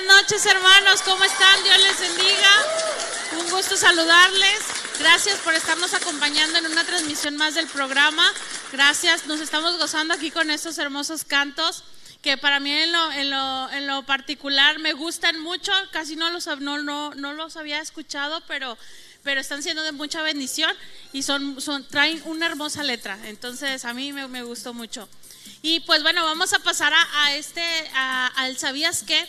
Noches, hermanos. ¿Cómo están? Dios les bendiga. Un gusto saludarles. Gracias por estarnos acompañando en una transmisión más del programa. Gracias. Nos estamos gozando aquí con estos hermosos cantos que para mí en lo, en lo, en lo particular me gustan mucho. Casi no los, no, no, no los había escuchado, pero, pero están siendo de mucha bendición y son, son, traen una hermosa letra. Entonces a mí me, me gustó mucho. Y pues bueno, vamos a pasar a, a este, al ¿sabías qué?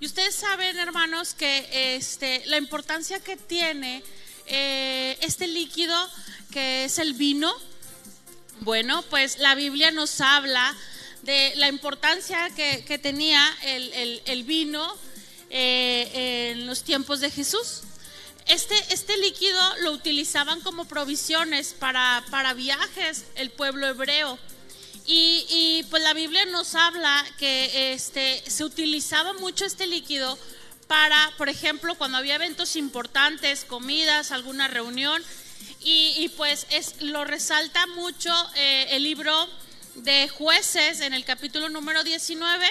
Y ustedes saben, hermanos, que este, la importancia que tiene eh, este líquido que es el vino. Bueno, pues la Biblia nos habla de la importancia que, tenía el vino eh, en los tiempos de Jesús. Este, este líquido lo utilizaban como provisiones para, para viajes el pueblo hebreo. Y, pues la Biblia nos habla que este, se utilizaba mucho este líquido para, por ejemplo, cuando había eventos importantes, comidas, alguna reunión. Y, y, pues es, lo resalta mucho eh, el libro de jueces en el capítulo número 19.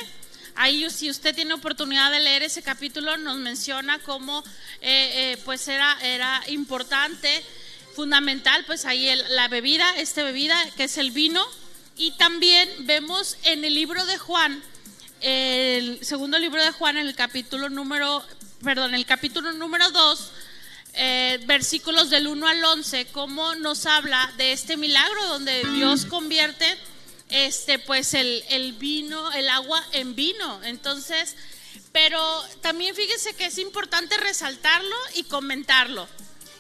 Ahí si usted tiene oportunidad de leer ese capítulo nos menciona cómo eh, eh, pues era, era importante, fundamental, pues ahí el- la bebida, esta bebida que es el vino. Y también vemos en el libro de Juan, el segundo libro de Juan, en el capítulo número, perdón, el capítulo número 2, eh, versículos del 1 al 11, cómo nos habla de este milagro donde Dios convierte este, pues el, el vino, el agua en vino. Entonces, pero también fíjense que es importante resaltarlo y comentarlo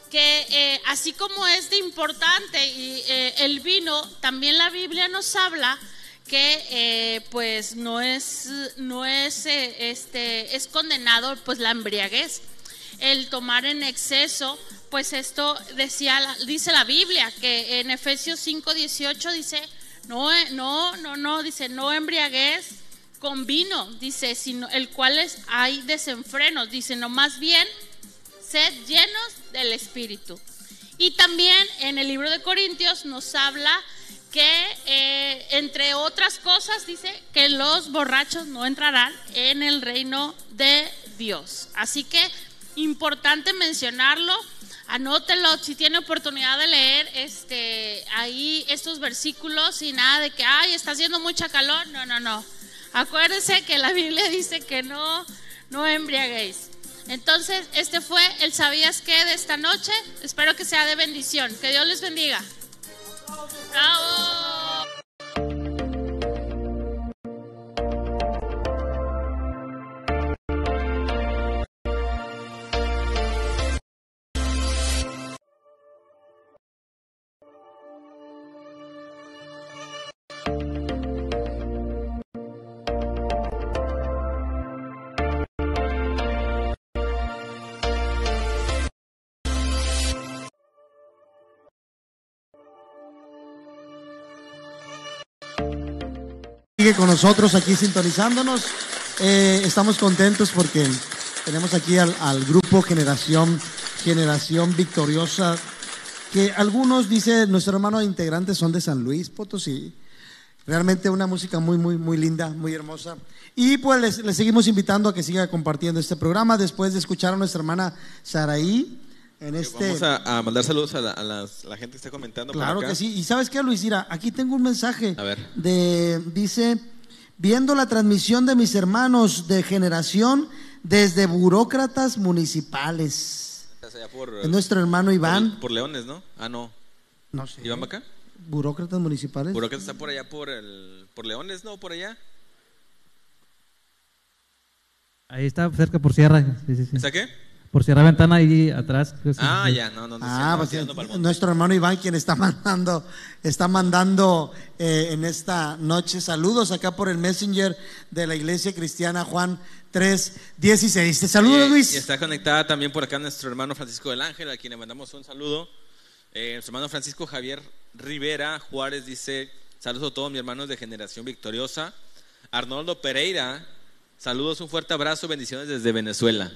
que eh, así como es de importante y, eh, el vino, también la Biblia nos habla que eh, pues no es no es este es condenado pues la embriaguez. El tomar en exceso pues esto decía dice la Biblia que en Efesios 5:18 dice no no no no dice no embriaguez con vino dice sino el cual es hay desenfrenos dice no más bien sed llenos del Espíritu. Y también en el libro de Corintios nos habla que, eh, entre otras cosas, dice que los borrachos no entrarán en el reino de Dios. Así que importante mencionarlo. Anótelo si tiene oportunidad de leer este, ahí estos versículos y nada de que, ay, está haciendo mucha calor. No, no, no. Acuérdense que la Biblia dice que no, no embriaguéis. Entonces, este fue el ¿Sabías qué de esta noche? Espero que sea de bendición. Que Dios les bendiga. Con nosotros aquí sintonizándonos. Eh, estamos contentos porque tenemos aquí al, al, grupo Generación, Generación Victoriosa, que algunos, dice nuestro hermano integrantes, son de San Luis Potosí. Realmente una música muy, muy, muy linda, muy hermosa. Y pues les, les seguimos invitando a que siga compartiendo este programa después de escuchar a nuestra hermana Saraí en este... Vamos a, a, mandar saludos a la, a las, la gente que está comentando. Claro por acá. que sí. Y sabes qué, Luis, mira, aquí tengo un mensaje. A ver. De, dice, viendo la transmisión de mis hermanos de generación desde burócratas municipales. Por, es nuestro hermano Iván. Por, por, Leones, ¿no? Ah, no. No sé. ¿Iván acá? Burócratas municipales. Burócratas está por allá, por, el, por Leones, ¿no? Por allá. Ahí está, cerca por Sierra. Sí, sí, sí. ¿Está qué? Por Sierra Ventana ahí atrás. Ah, sí. ya, no, no, no. Ah, pues, nuestro hermano Iván quien está mandando, está mandando eh, en esta noche saludos acá por el Messenger de la Iglesia Cristiana Juan 3, 16. Te saludo, y, Luis. Y está conectada también por acá nuestro hermano Francisco del Ángel, a quien le mandamos un saludo. Eh, nuestro hermano Francisco Javier Rivera Juárez dice, saludos a todos mis hermanos de Generación Victoriosa. Arnoldo Pereira, saludos, un fuerte abrazo, bendiciones desde Venezuela.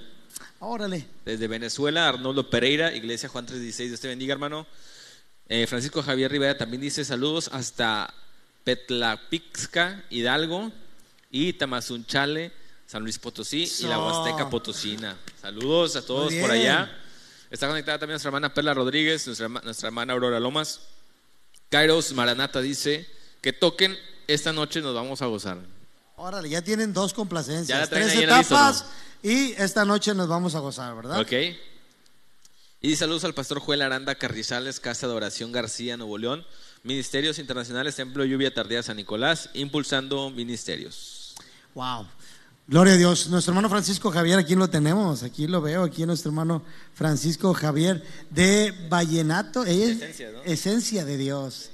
Órale. Desde Venezuela, Arnoldo Pereira, Iglesia Juan 316. Dios te bendiga, hermano. Eh, Francisco Javier Rivera también dice saludos hasta Petlapixca, Hidalgo, y Tamazunchale, San Luis Potosí y la Huasteca Potosina. Saludos a todos por allá. Está conectada también nuestra hermana Perla Rodríguez, nuestra, nuestra hermana Aurora Lomas. Kairos Maranata dice que toquen esta noche nos vamos a gozar. Órale, ya tienen dos complacencias, Ya la tres listo, etapas ¿no? Y esta noche nos vamos a gozar, ¿verdad? Ok. Y saludos al pastor Joel Aranda Carrizales, Casa de Oración García, Nuevo León. Ministerios Internacionales, Templo Lluvia Tardía San Nicolás, impulsando ministerios. Wow. Gloria a Dios. Nuestro hermano Francisco Javier, aquí lo tenemos, aquí lo veo, aquí nuestro hermano Francisco Javier de Vallenato, es Esencia, ¿no? esencia de Dios.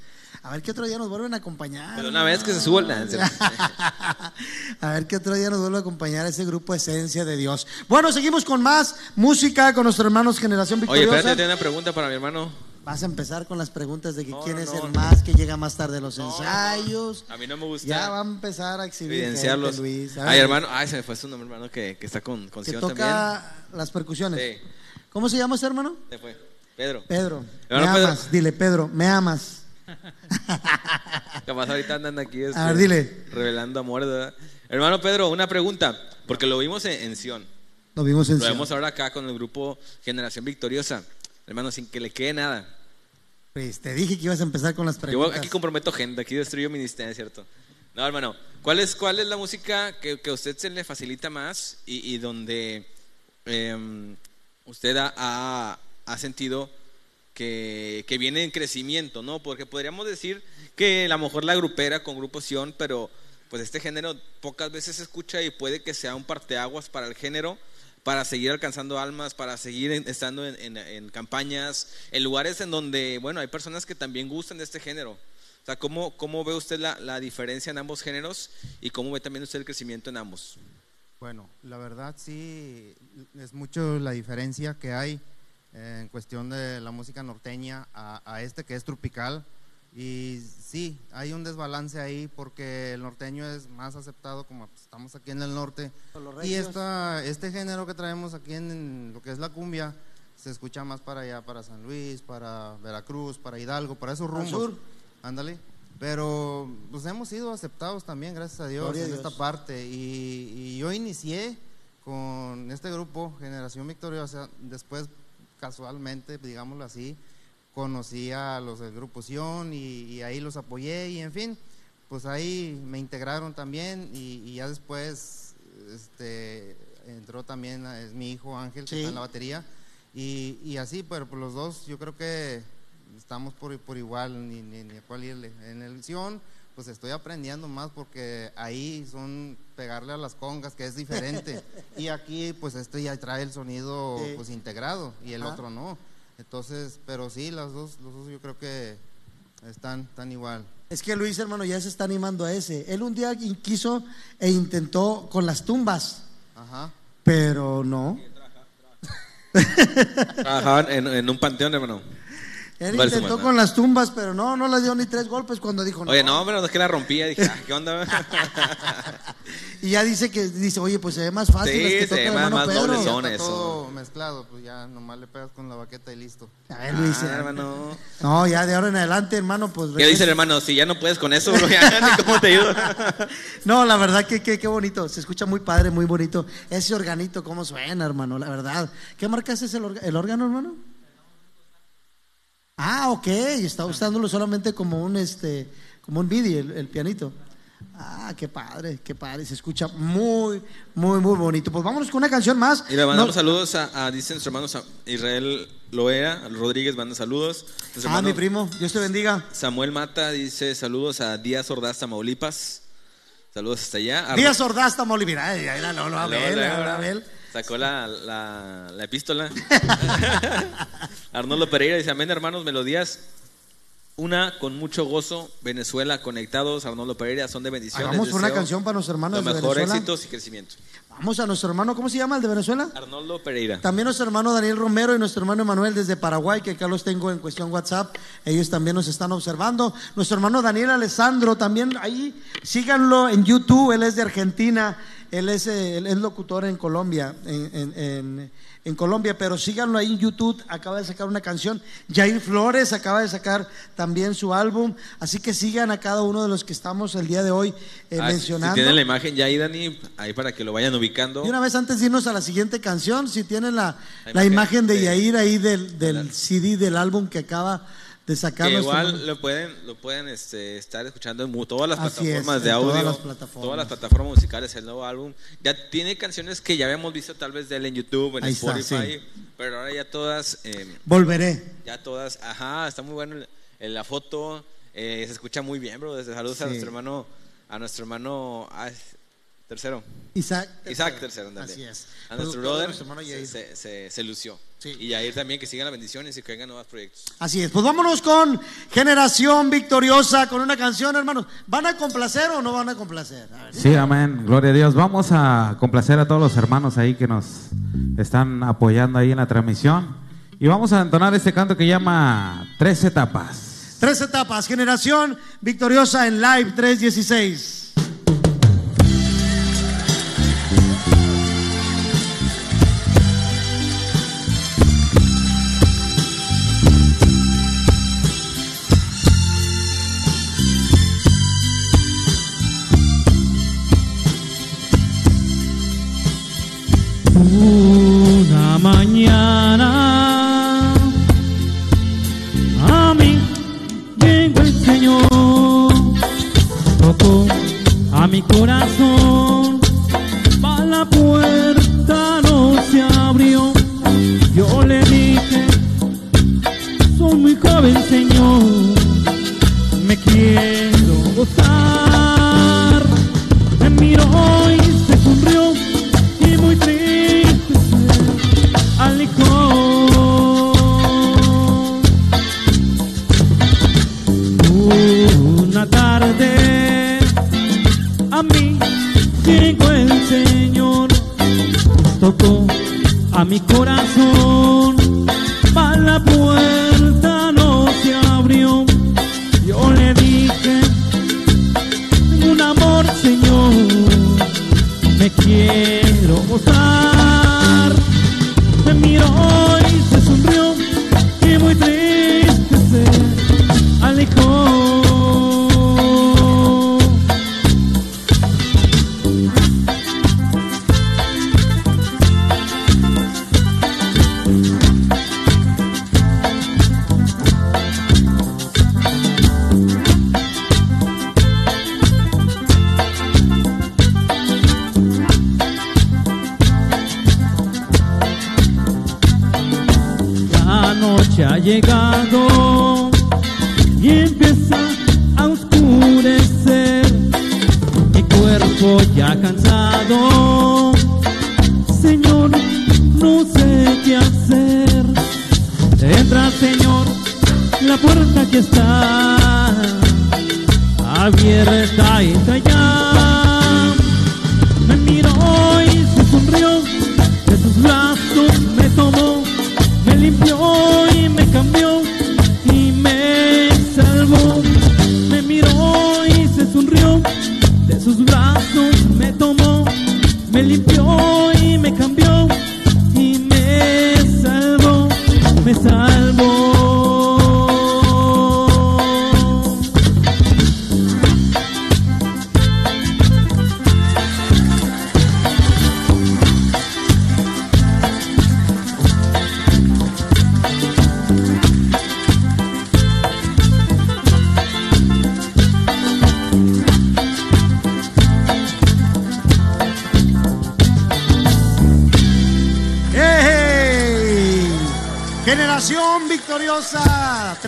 A ver qué otro día nos vuelven a acompañar. Pero una vez que se suba el A ver qué otro día nos vuelve a acompañar ese grupo Esencia de Dios. Bueno, seguimos con más música con nuestros hermanos Generación Oye, Victoriosa. espérate, tengo una pregunta para mi hermano. Vas a empezar con las preguntas de que No, quién no, es no. el más que llega más tarde a los ensayos. A mí no me gusta Ya va a empezar a exhibir evidenciarlos. gente, Luis. Ay, hermano, ay, se me fue su nombre, hermano, que, que está con, con que Sion toca las percusiones. también. Sí, ¿Cómo se llama ese hermano? se fue. Pedro. Pedro. Hermano me Pedro. amas. Dile, Pedro, me amas. Capaz ahorita andan aquí este, A ver, dile. revelando amor. ¿verdad? Hermano Pedro, una pregunta, porque lo vimos en, en Sion. Lo vimos en Lo Sion. vemos ahora acá con el grupo Generación Victoriosa. Hermano, sin que le quede nada. Pues te dije que ibas a empezar con las Yo preguntas. aquí comprometo gente, aquí destruyo ministerio, ¿cierto? No, hermano, ¿cuál es, cuál es la música que, que a usted se le facilita más y, y donde em, usted ha, ha- ha sentido que, que viene en crecimiento, ¿no? Porque podríamos decir que a lo mejor la grupera con Grupo Sion, pero pues este género pocas veces se escucha y puede que sea un parteaguas para el género, para seguir alcanzando almas, para seguir estando en, en- en campañas, en lugares en donde, bueno, hay personas que también gustan de este género. O sea, ¿cómo, cómo ve usted la, la diferencia en ambos géneros y cómo ve también usted el crecimiento en ambos? Bueno, la verdad sí es mucho la diferencia que hay en cuestión de la música norteña a, a este que es tropical. Y sí, hay un desbalance ahí porque el norteño es más aceptado como pues, estamos aquí en el norte. Y esta, este género que traemos aquí en, en lo que es la cumbia se escucha más para allá, para San Luis, para Veracruz, para Hidalgo, para esos rumbos. sur. Ándale. Pero pues hemos sido aceptados también, gracias a Dios, en esta parte. Y, y yo inicié con este grupo, Generación Victoriosa, después casualmente, digámoslo así, conocí a los del Grupo Sion y, y ahí los apoyé y en fin, pues ahí me integraron también y, y ya después este, entró también es mi hijo Ángel que Sí. está en la batería y, y así, pero por los dos yo creo que estamos por, por igual, ni, ni, ni a cuál irle. En el Sion, pues estoy aprendiendo más porque ahí son pegarle a las congas, que es diferente. y aquí, pues este ya trae el sonido Sí. pues integrado y el Ajá. otro no. Entonces, pero sí, las dos, los dos yo creo que están, están igual. Es que Luis, hermano, ya se está animando a ese. Él un día quiso e intentó con las tumbas, Ajá. pero no. Trabajaban en, en un panteón, hermano. Él Vale, intentó con las tumbas, pero no, no le dio ni tres golpes cuando dijo no. Oye, no, pero es que la rompía. Dije, ah, ¿qué onda? Y ya dice que, dice, oye, pues se ve más fácil. Sí, las que se toca ve el más- hermano más Pedro. doble Ya son está eso. todo mezclado, pues ya nomás le pegas con la baqueta y listo. A ver, Luis. Ah, eh, hermano. No, ya de ahora en adelante, hermano, pues. ¿Qué dice el hermano? Si ya no puedes con eso, bro, ya ni cómo te ayudo. No, la verdad que que- qué bonito. Se escucha muy padre, muy bonito. Ese organito, cómo suena, hermano, la verdad. ¿Qué marca es el, orga- el órgano, hermano? Ah, ok. Está usándolo solamente como un, este, como un MIDI, el, el pianito. Ah, qué padre, qué padre. Se escucha muy, muy, muy bonito. Pues vámonos con una canción más. Y le mandamos No- saludos a, a, dicen sus hermanos a Israel Loera, Rodríguez manda saludos. Nuestro Ah, hermano mi primo, Dios te bendiga. Samuel Mata dice saludos a Díaz Ordaz, Tamaulipas. Saludos hasta allá. Díaz Ordaz, Tamaulipas. Mira, Luego, Abel, luego, ahora Abel. Sacó la, la, la epístola. Arnoldo Pereira dice, amén hermanos, melodías. Una con mucho gozo, Venezuela conectados, Arnoldo Pereira, son de bendiciones. Hagamos una deseo canción para nuestros hermanos de Venezuela. éxitos y crecimiento. Vamos a nuestro hermano, ¿cómo se llama el de Venezuela? Arnoldo Pereira. También nuestro hermano Daniel Romero y nuestro hermano Emanuel desde Paraguay, que acá los tengo en cuestión WhatsApp. Ellos también nos están observando. Nuestro hermano Daniel Alessandro también ahí, síganlo en YouTube. Él es de Argentina. Él es, eh, él es locutor en Colombia, en, en- en- en Colombia, pero síganlo ahí en YouTube. Acaba de sacar una canción. Jair Flores acaba de sacar también su álbum. Así que sigan a cada uno de los que estamos el día de hoy eh, Ah, mencionando. Si tienen la imagen ya ahí, Dani, ahí para que lo vayan ubicando. Y una vez antes de irnos a la siguiente canción, si tienen la, La la imagen de de- Yair ahí del, del del- CD del álbum que acaba de sacar Que igual lo pueden, lo pueden este, estar escuchando en todas las Así plataformas es, de en audio, todas las plataformas. todas las plataformas musicales, el nuevo álbum. Ya tiene canciones que ya habíamos visto tal vez de él en YouTube, en Ahí está, Spotify, pero ahora ya todas, eh, Volveré. ya todas, ajá, está muy bueno el- la foto, eh, se escucha muy bien, bro. Desde saludos a nuestro hermano, a nuestro hermano, tercero. Isaac. Isaac tercero, ándale. Así es. A nuestro brother se, se, se- se lució. Sí. Y Yair también, que sigan las bendiciones y que vengan nuevos proyectos. Así es. Pues vámonos con Generación Victoriosa, con una canción, hermanos. ¿Van a complacer o no van a complacer? A ver. Sí, amén. Gloria a Dios. Vamos a complacer a todos los hermanos ahí que nos están apoyando ahí en la transmisión. Y vamos a entonar este canto que llama Tres Etapas. Tres etapas. Generación Victoriosa en Live 316.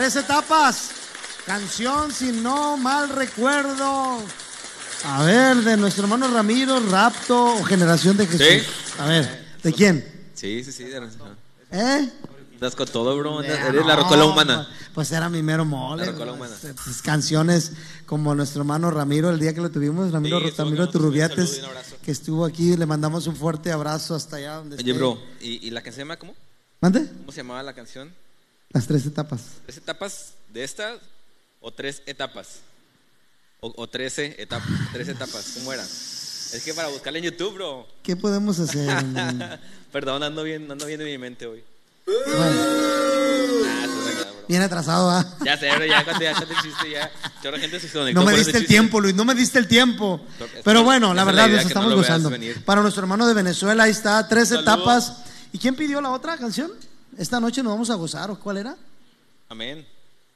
Tres etapas. Canción, si no mal recuerdo. A ver, de nuestro hermano Ramiro, Rapto o Generación de Jesús. Sí. A ver, ¿de quién? Sí, sí, sí. de- ¿Eh? Andas con todo, bro. andas- Ah, Eres la no, rocola humana. Pues era mi mero mole. La rocola humana. Pues, canciones como nuestro hermano Ramiro, el día que lo tuvimos, Ramiro, Sí, Ramiro un Turrubiates, saludo un que estuvo aquí, le mandamos un fuerte abrazo hasta allá donde Oye, esté. bro. ¿Y, y la canción se llama cómo? ¿Mande? ¿Cómo se llamaba la canción? Las tres etapas. ¿Tres etapas de estas o tres etapas? O, o trece etapas. Tres etapas. ¿Cómo eran? Es que para buscarla en YouTube, bro. ¿Qué podemos hacer? Perdón, ando bien, ando bien en mi mente hoy. Bueno, Ah, bro. bien atrasado, ¿ah? Ya sé, bro, ya el chiste, ya. Gente se No me diste el tiempo, Luis, no me diste el tiempo. Pero bueno, la verdad, nos estamos no gozando. Para nuestro hermano de Venezuela, ahí está, tres Saludo. etapas. ¿Y quién pidió la otra canción? Esta noche nos vamos a gozar, ¿o cuál era? Amén.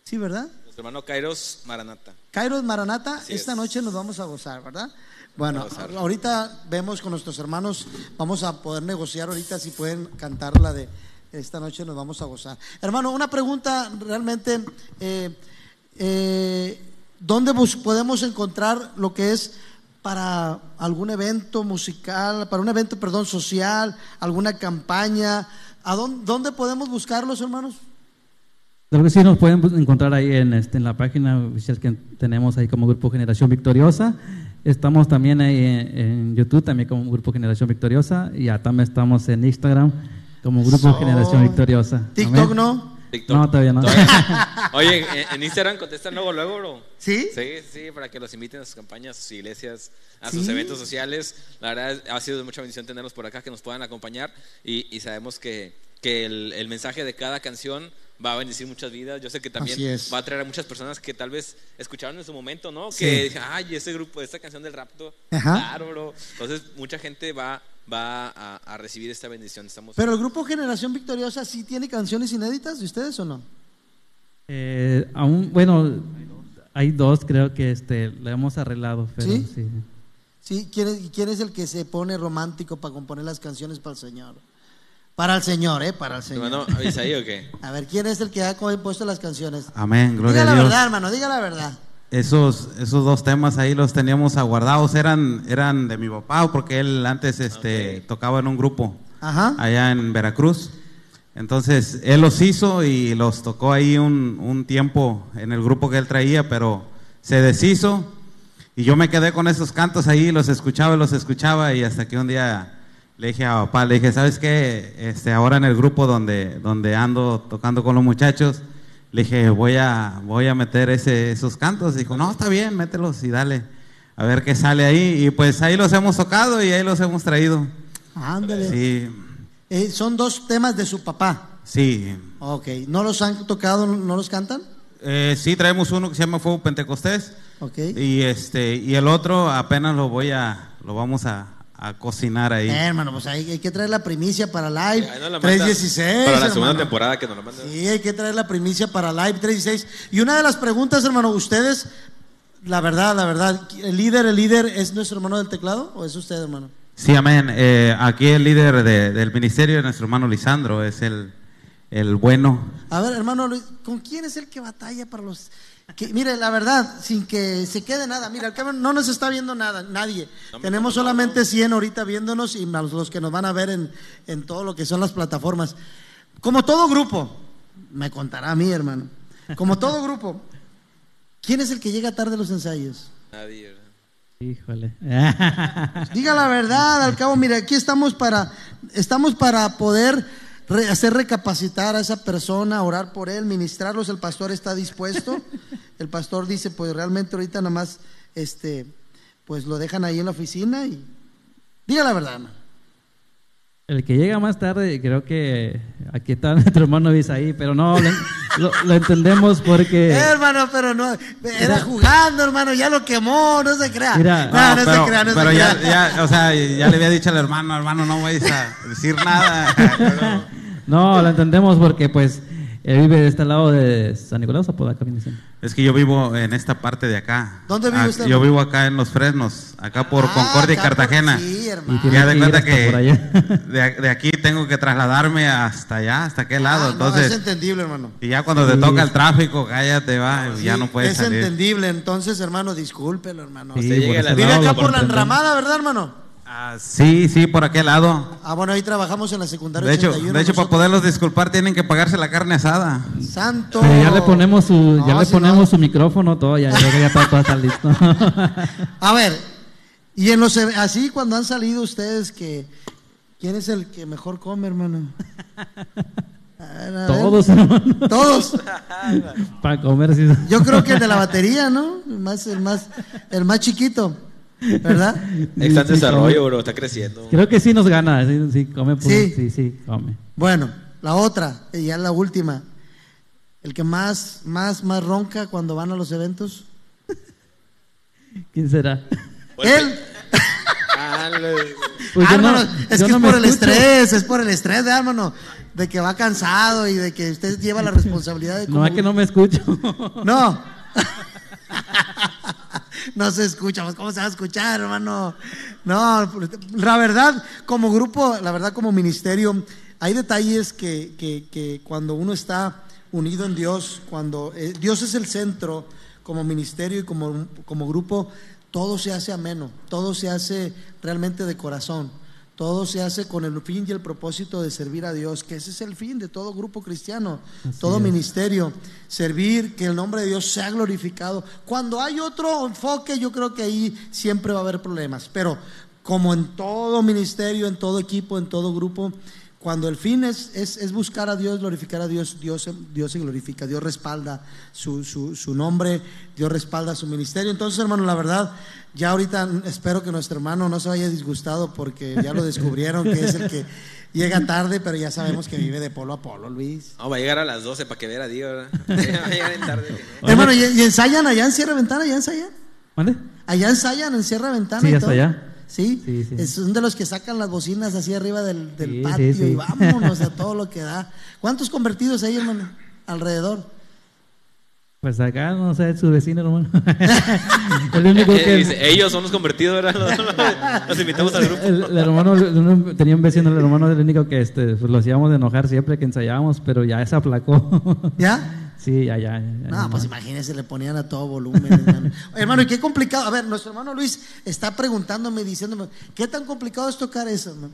Sí, ¿verdad? Nuestro hermano Kairos Maranata. Kairos Maranata, Así esta es. noche nos vamos a gozar, ¿verdad? Bueno, gozar. ahorita vemos con nuestros hermanos, vamos a poder negociar ahorita si pueden cantar la de esta noche nos vamos a gozar. Hermano, una pregunta realmente, eh, eh, ¿dónde podemos encontrar lo que es para algún evento musical, para un evento, perdón, social, alguna campaña? ¿A dónde, dónde podemos buscarlos, hermanos? Claro que sí, nos pueden encontrar ahí en, este, en la página oficial que tenemos ahí como Grupo Generación Victoriosa. Estamos también ahí en, en YouTube, también como Grupo Generación Victoriosa. Y ya también estamos en Instagram como Grupo. Generación Victoriosa. TikTok, Amén. ¿no? TikTok. No, todavía no. Oye, en, Instagram contestan luego, luego, bro. ¿Sí? Sí, sí, para que los inviten a sus campañas, a sus iglesias, a sus Sí. eventos sociales. La verdad ha sido de mucha bendición tenerlos por acá, que nos puedan acompañar y, y sabemos que, que el, el mensaje de cada canción va a bendecir muchas vidas. Yo sé que también va a traer a muchas personas que tal vez escucharon en su momento, ¿no? Sí. Que ay, ese grupo, esta canción del rapto, Ajá. claro, bro. Entonces, mucha gente va, va a, a recibir esta bendición. Estamos Pero el grupo Generación Victoriosa sí tiene canciones inéditas de ustedes o no? Eh, aún, bueno, hay dos, creo que este, le hemos arreglado. Pero ¿Sí? sí. Sí, ¿quién es, y quién es el que se pone romántico para componer las canciones para el Señor? Para el Señor, ¿eh? Para el Señor. Hermano, ¿avisa ahí o qué? A ver, ¿quién es el que ha compuesto las canciones? Amén, gloria diga a la Dios. verdad, hermano, diga la verdad. Esos, esos dos temas ahí los teníamos aguardados, eran, eran de mi papá, porque él antes este, tocaba en un grupo Ajá. allá en Veracruz. Entonces, él los hizo y los tocó ahí un, un tiempo en el grupo que él traía, pero se deshizo Y yo me quedé con esos cantos ahí, los escuchaba y los escuchaba y hasta que un día le dije a papá, le dije, ¿sabes qué? Este, ahora en el grupo donde, donde ando tocando con los muchachos, le dije, voy a, voy a meter ese, esos cantos. Dijo, no, está bien, mételos y dale, a ver qué sale ahí. Y pues ahí los hemos tocado y ahí los hemos traído. Ándale. Sí, Eh, son dos temas de su papá. sí. Ok. ¿No los han tocado, no los cantan? Eh, sí, traemos uno que se llama Fuego Pentecostés. Ok. Y este y el otro apenas lo voy a lo vamos a, a cocinar ahí. Eh, hermano, pues hay, hay que traer la primicia para Live Ahí la manda 316. Para la segunda hermano. temporada que nos lo manda. Sí, hay que traer la primicia para Live 316. Y una de las preguntas, hermano, ustedes, la verdad, la verdad, ¿el líder, el líder es nuestro hermano del teclado o es usted, hermano? Sí, amén. Eh, aquí el líder de- del ministerio, nuestro hermano Lisandro, es el, el bueno. A ver, hermano, Luis, ¿con quién es el que batalla para los... Que, mire, la verdad, sin que se quede nada, mira, el cabrón no nos está viendo nada, nadie. Tenemos solamente 100 ahorita viéndonos y más los que nos van a ver en, en todo lo que son las plataformas. Como todo grupo, me contará a mí, hermano, como todo grupo, ¿quién es el que llega tarde a los ensayos? Nadie, ¿verdad? Híjole. Diga la verdad, al cabo, mire, aquí estamos para, estamos para poder hacer recapacitar a esa persona, orar por él, ministrarlos. El pastor está dispuesto. El pastor dice, pues realmente ahorita nada más, este, pues lo dejan ahí en la oficina y diga la verdad. hermano. El que llega más tarde, creo que aquí está nuestro hermano Isaí, pero no, lo, lo- lo entendemos porque... Eh, hermano, pero no, era jugando, hermano, ya lo quemó, no se crea. Mira, no, no, pero, se crea, no pero se ya, crea. ya, o sea, ya le había dicho al hermano, hermano, no vais a decir nada. No, lo entendemos porque pues él vive de este lado de San Nicolás, Apodaca, viene siendo. Es que yo vivo en esta parte de acá. ¿Dónde vive Ah, usted? Yo vivo acá en Los Fresnos, acá por Ah, Concordia y acá por- Cartagena. Sí, Y hermano. tiene Ya de que cuenta que por allá. de, de aquí tengo que trasladarme hasta allá, hasta aquel lado. Ah, no, Entonces, es entendible, hermano. y ya cuando te Sí. toca el tráfico, cállate, va, ya Sí, no puedes es salir. entendible, entonces, hermano, discúlpelo, hermano. Sí, por la- Vive acá por la enramada, ¿verdad, hermano? Ah, sí, sí, por aquel lado. Ah, bueno, ahí trabajamos en la secundaria De hecho, 81. de hecho para poderlos disculpar tienen que pagarse la carne asada. Santo. Pero ya le ponemos su, ya le si ponemos no- su micrófono, todo, ya, ya, todo está listo. A ver, y en los así cuando han salido ustedes que quién es el que mejor come, hermano. A ver, a ver. Todos, hermano, Todos. para comer. sí. Yo creo que el de la batería, ¿no? El más, el más, el más chiquito, ¿verdad? Está en desarrollo, bro, está creciendo. Creo que sí nos gana, sí, sí come. puro- Sí. sí, sí, come. Bueno, la otra, y ya la última. El que más, más, más ronca cuando van a los eventos. ¿Quién será? Él. Ah, Pues no- es yo que no es por el escucho. estrés, es por el estrés, ¿verdad, hermano? De que va cansado y de que usted lleva la responsabilidad de No, cómo- es que no me escucho. No. no se escucha, ¿cómo se va a escuchar, hermano? No, la verdad, como grupo, la verdad, como ministerio, hay detalles que, que- que cuando uno está unido en Dios, cuando eh, Dios es el centro, como ministerio y como, como grupo, todo se hace ameno, todo se hace realmente de corazón. Todo se hace con el fin y el propósito de servir a Dios, que ese es el fin de todo grupo cristiano, todo ministerio, servir, que el nombre de Dios sea glorificado. Cuando hay otro enfoque, yo creo que ahí siempre va a haber problemas, pero como en todo ministerio, en todo equipo, en todo grupo, cuando el fin es, es, es buscar a Dios, glorificar a Dios, Dios, se- Dios se glorifica, Dios respalda su, su, su nombre, Dios respalda su ministerio. Entonces, hermano, la verdad, ya ahorita espero que nuestro hermano no se vaya disgustado porque ya lo descubrieron que es el que llega tarde, pero ya sabemos que vive de polo a polo, Luis. No, va a llegar a las 12 para que vea a Dios, ¿verdad? Va a llegar en tarde. no. Hermano, ¿y, y ensayan allá en Sierra Ventana? ¿Allá ensayan? ¿Mande? Allá ensayan en Sierra Ventana. Sí, y hasta todo? allá. ¿Sí? Sí, sí. Es- son de los que sacan las bocinas así arriba del, del Sí, patio sí, sí. y vámonos a todo lo que da. ¿Cuántos convertidos hay, hermano? Alrededor. Pues acá, no sé, su vecino, hermano. el único Eh, que... ellos son los convertidos, ¿verdad? Los, los invitamos al grupo. El, el hermano, uno- tenía un vecino, el hermano del único que este, pues, lo hacíamos de enojar siempre que ensayábamos, pero ya se aplacó. ¿Ya? sí, ya, ya. ya, No, ya. pues imagínense, le ponían a todo volumen, hermano. hermano, y qué complicado. A ver, nuestro hermano Luis está preguntándome, diciéndome, ¿qué tan complicado es tocar eso? hermano?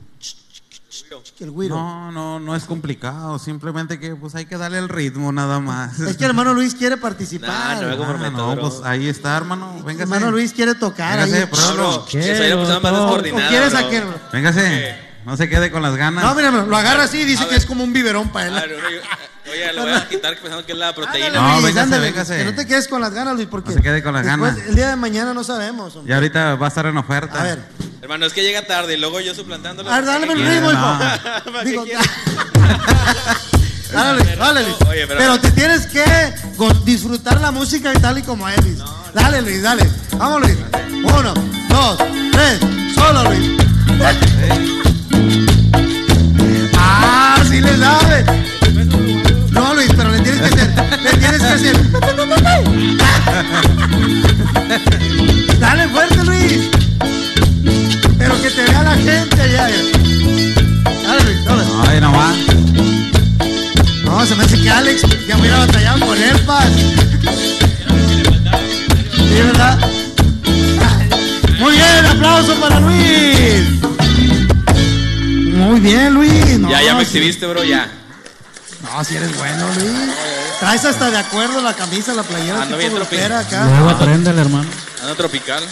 El güiro. No, no, no es complicado. Simplemente que pues hay que darle el ritmo nada más. Es que el hermano Luis quiere participar. Nah, no me Ah, comprometo, no, bro. pues ahí está, hermano. Véngase. hermano Luis quiere tocar. Véngase, ahí. pruébalo. No, bro, que soy la persona más O- o ¿O descoordinada, quieres bro. a qué? Véngase. No se quede con las ganas. No, mira, lo agarra así y dice A que ver. es como un biberón para él. No, no, Oye, le voy a quitar pensando que es la proteína. Ándale, No, véngase, véngase. Que no te quedes con las ganas, Luis, porque No se quede con las ganas. el día de mañana no sabemos. hombre. Y ahorita va a estar en oferta. A ver, Hermano, es que llega tarde y luego yo suplantándolo. a ver, dale el ¿Qué ritmo, hijo. ¿Para qué Digo, dale, Luis, dale, Luis. Oye, pero- pero te tienes que disfrutar la música y tal y como es, Luis. Dale, Luis, dale. Vamos, Luis. Uno, dos, tres. Solo, Luis. Sí le sabe. No, Luis, pero le tienes que hacer. Le tienes que hacer. Dale fuerte, Luis. Pero que te vea la gente ya. Dale, Luis, dale. Ay, nomás. No, se me hace que Alex ya hubiera batallado con bien, Luis. No, Ya, ya me exhibiste, bro, ya. No, si eres bueno, Luis. Traes hasta de acuerdo la camisa, la playera, Ando bien grupera acá. Luego apréndele, hermano. Ando tropical.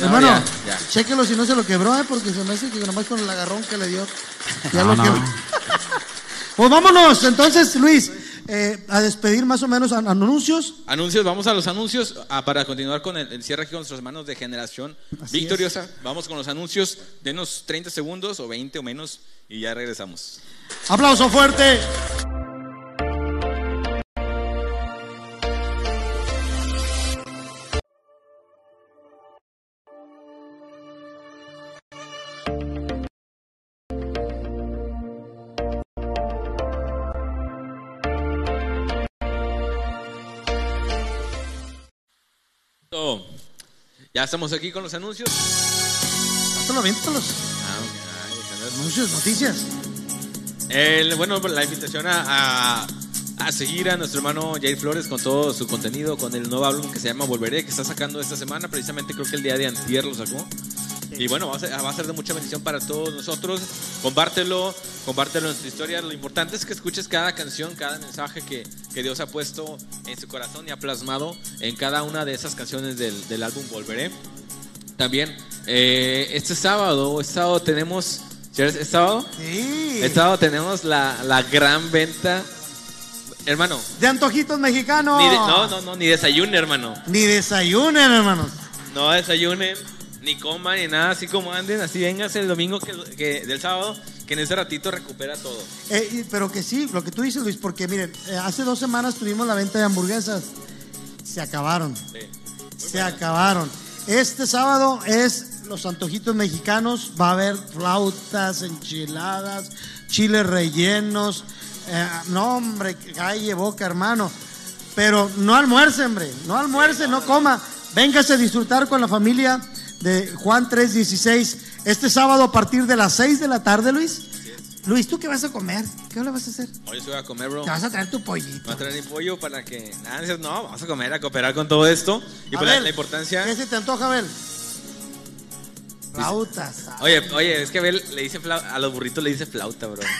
No, Hermano, ya, ya. chéquelo si no se lo quebró, ¿eh? porque se me hace que nomás con el agarrón que le dio. Ya No, lo no. quebró. Pues vámonos, entonces, Luis, eh, a despedir más o menos an- anuncios. Anuncios, vamos a los anuncios ah, para continuar con el, el cierre aquí con nuestros hermanos de generación Así victoriosa. Vamos con los anuncios, denos 30 segundos o 20 o menos y ya regresamos. Aplauso fuerte. Ya estamos aquí con los anuncios. Aviéntalos. Ah, ok, ay, déjame- Anuncios, noticias. El- bueno, la invitación a, a- a seguir a nuestro hermano Jair Flores con todo su contenido, con el nuevo álbum que se llama Volveré, que está sacando esta semana, precisamente creo que el día de antier lo sacó. Y bueno, va a, ser, va a ser de mucha bendición para todos nosotros. Compártelo, compártelo en tu historia. Lo importante es que escuches cada canción, cada mensaje que, que Dios ha puesto en su corazón y ha plasmado en cada una de esas canciones del, del álbum Volveré. También, eh, este sábado, este sábado tenemos... ¿sí ¿Es sábado? Sí. Este sábado tenemos la, la gran venta. Hermano, De antojitos mexicanos. ni de- no, no, no, ni desayunen, hermano. Ni desayunen, hermanos. No desayunen, ni coman, ni nada, así como anden, así vengas el domingo que, que- del sábado, que en ese ratito recupera todo. Eh, pero que sí, lo que tú dices, Luis, porque miren, eh, hace dos semanas tuvimos la venta de hamburguesas. Se acabaron. Sí. Se acabaron. Este sábado es los antojitos mexicanos. Va a haber flautas, enchiladas, chiles rellenos. Eh, no, hombre, calle boca, hermano. Pero no almuerce, hombre. No almuerce, no coma. Véngase a disfrutar con la familia de Juan 316. Este sábado a partir de las 6 de la tarde, Luis. Luis, ¿tú qué vas a comer? ¿Qué le vas a hacer? Hoy se voy a comer, bro. Te vas a traer tu pollito. a traer mi pollo para que. nada, no, vamos a comer, a cooperar con todo esto. Y por la, Abel, la importancia. ¿Qué se te antoja, Abel? Flautas. Oye, oye, es que Abel le dice flau- a los burritos le dice flauta, bro.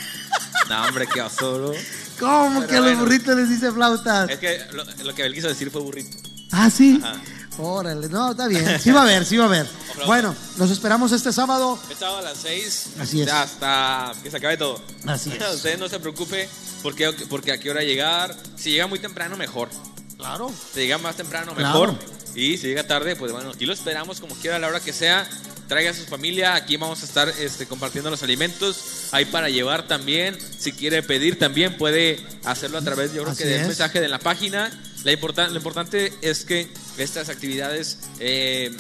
No, hombre, qué oso, bro. ¿Cómo Pero que a los burritos les dice flautas? Es que lo, lo que Abel quiso decir fue burrito. Ah, sí. Ajá. Órale, no, está bien. Sí va a haber, sí va a haber. Bueno, los esperamos este sábado. He estado a las 6 Así es. hasta que se acabe todo. Así es. Usted no se preocupe porque, porque a qué hora llegar. Si llega muy temprano, mejor. Claro. Si llega más temprano, Claro. mejor. Y si llega tarde, pues bueno, aquí lo esperamos como quiera a la hora que sea. Traiga a su familia, aquí vamos a estar este, compartiendo los alimentos. Hay para llevar también. Si quiere pedir también puede hacerlo a través, yo creo Así que del mensaje de la página. La importan- lo importante es que estas actividades eh,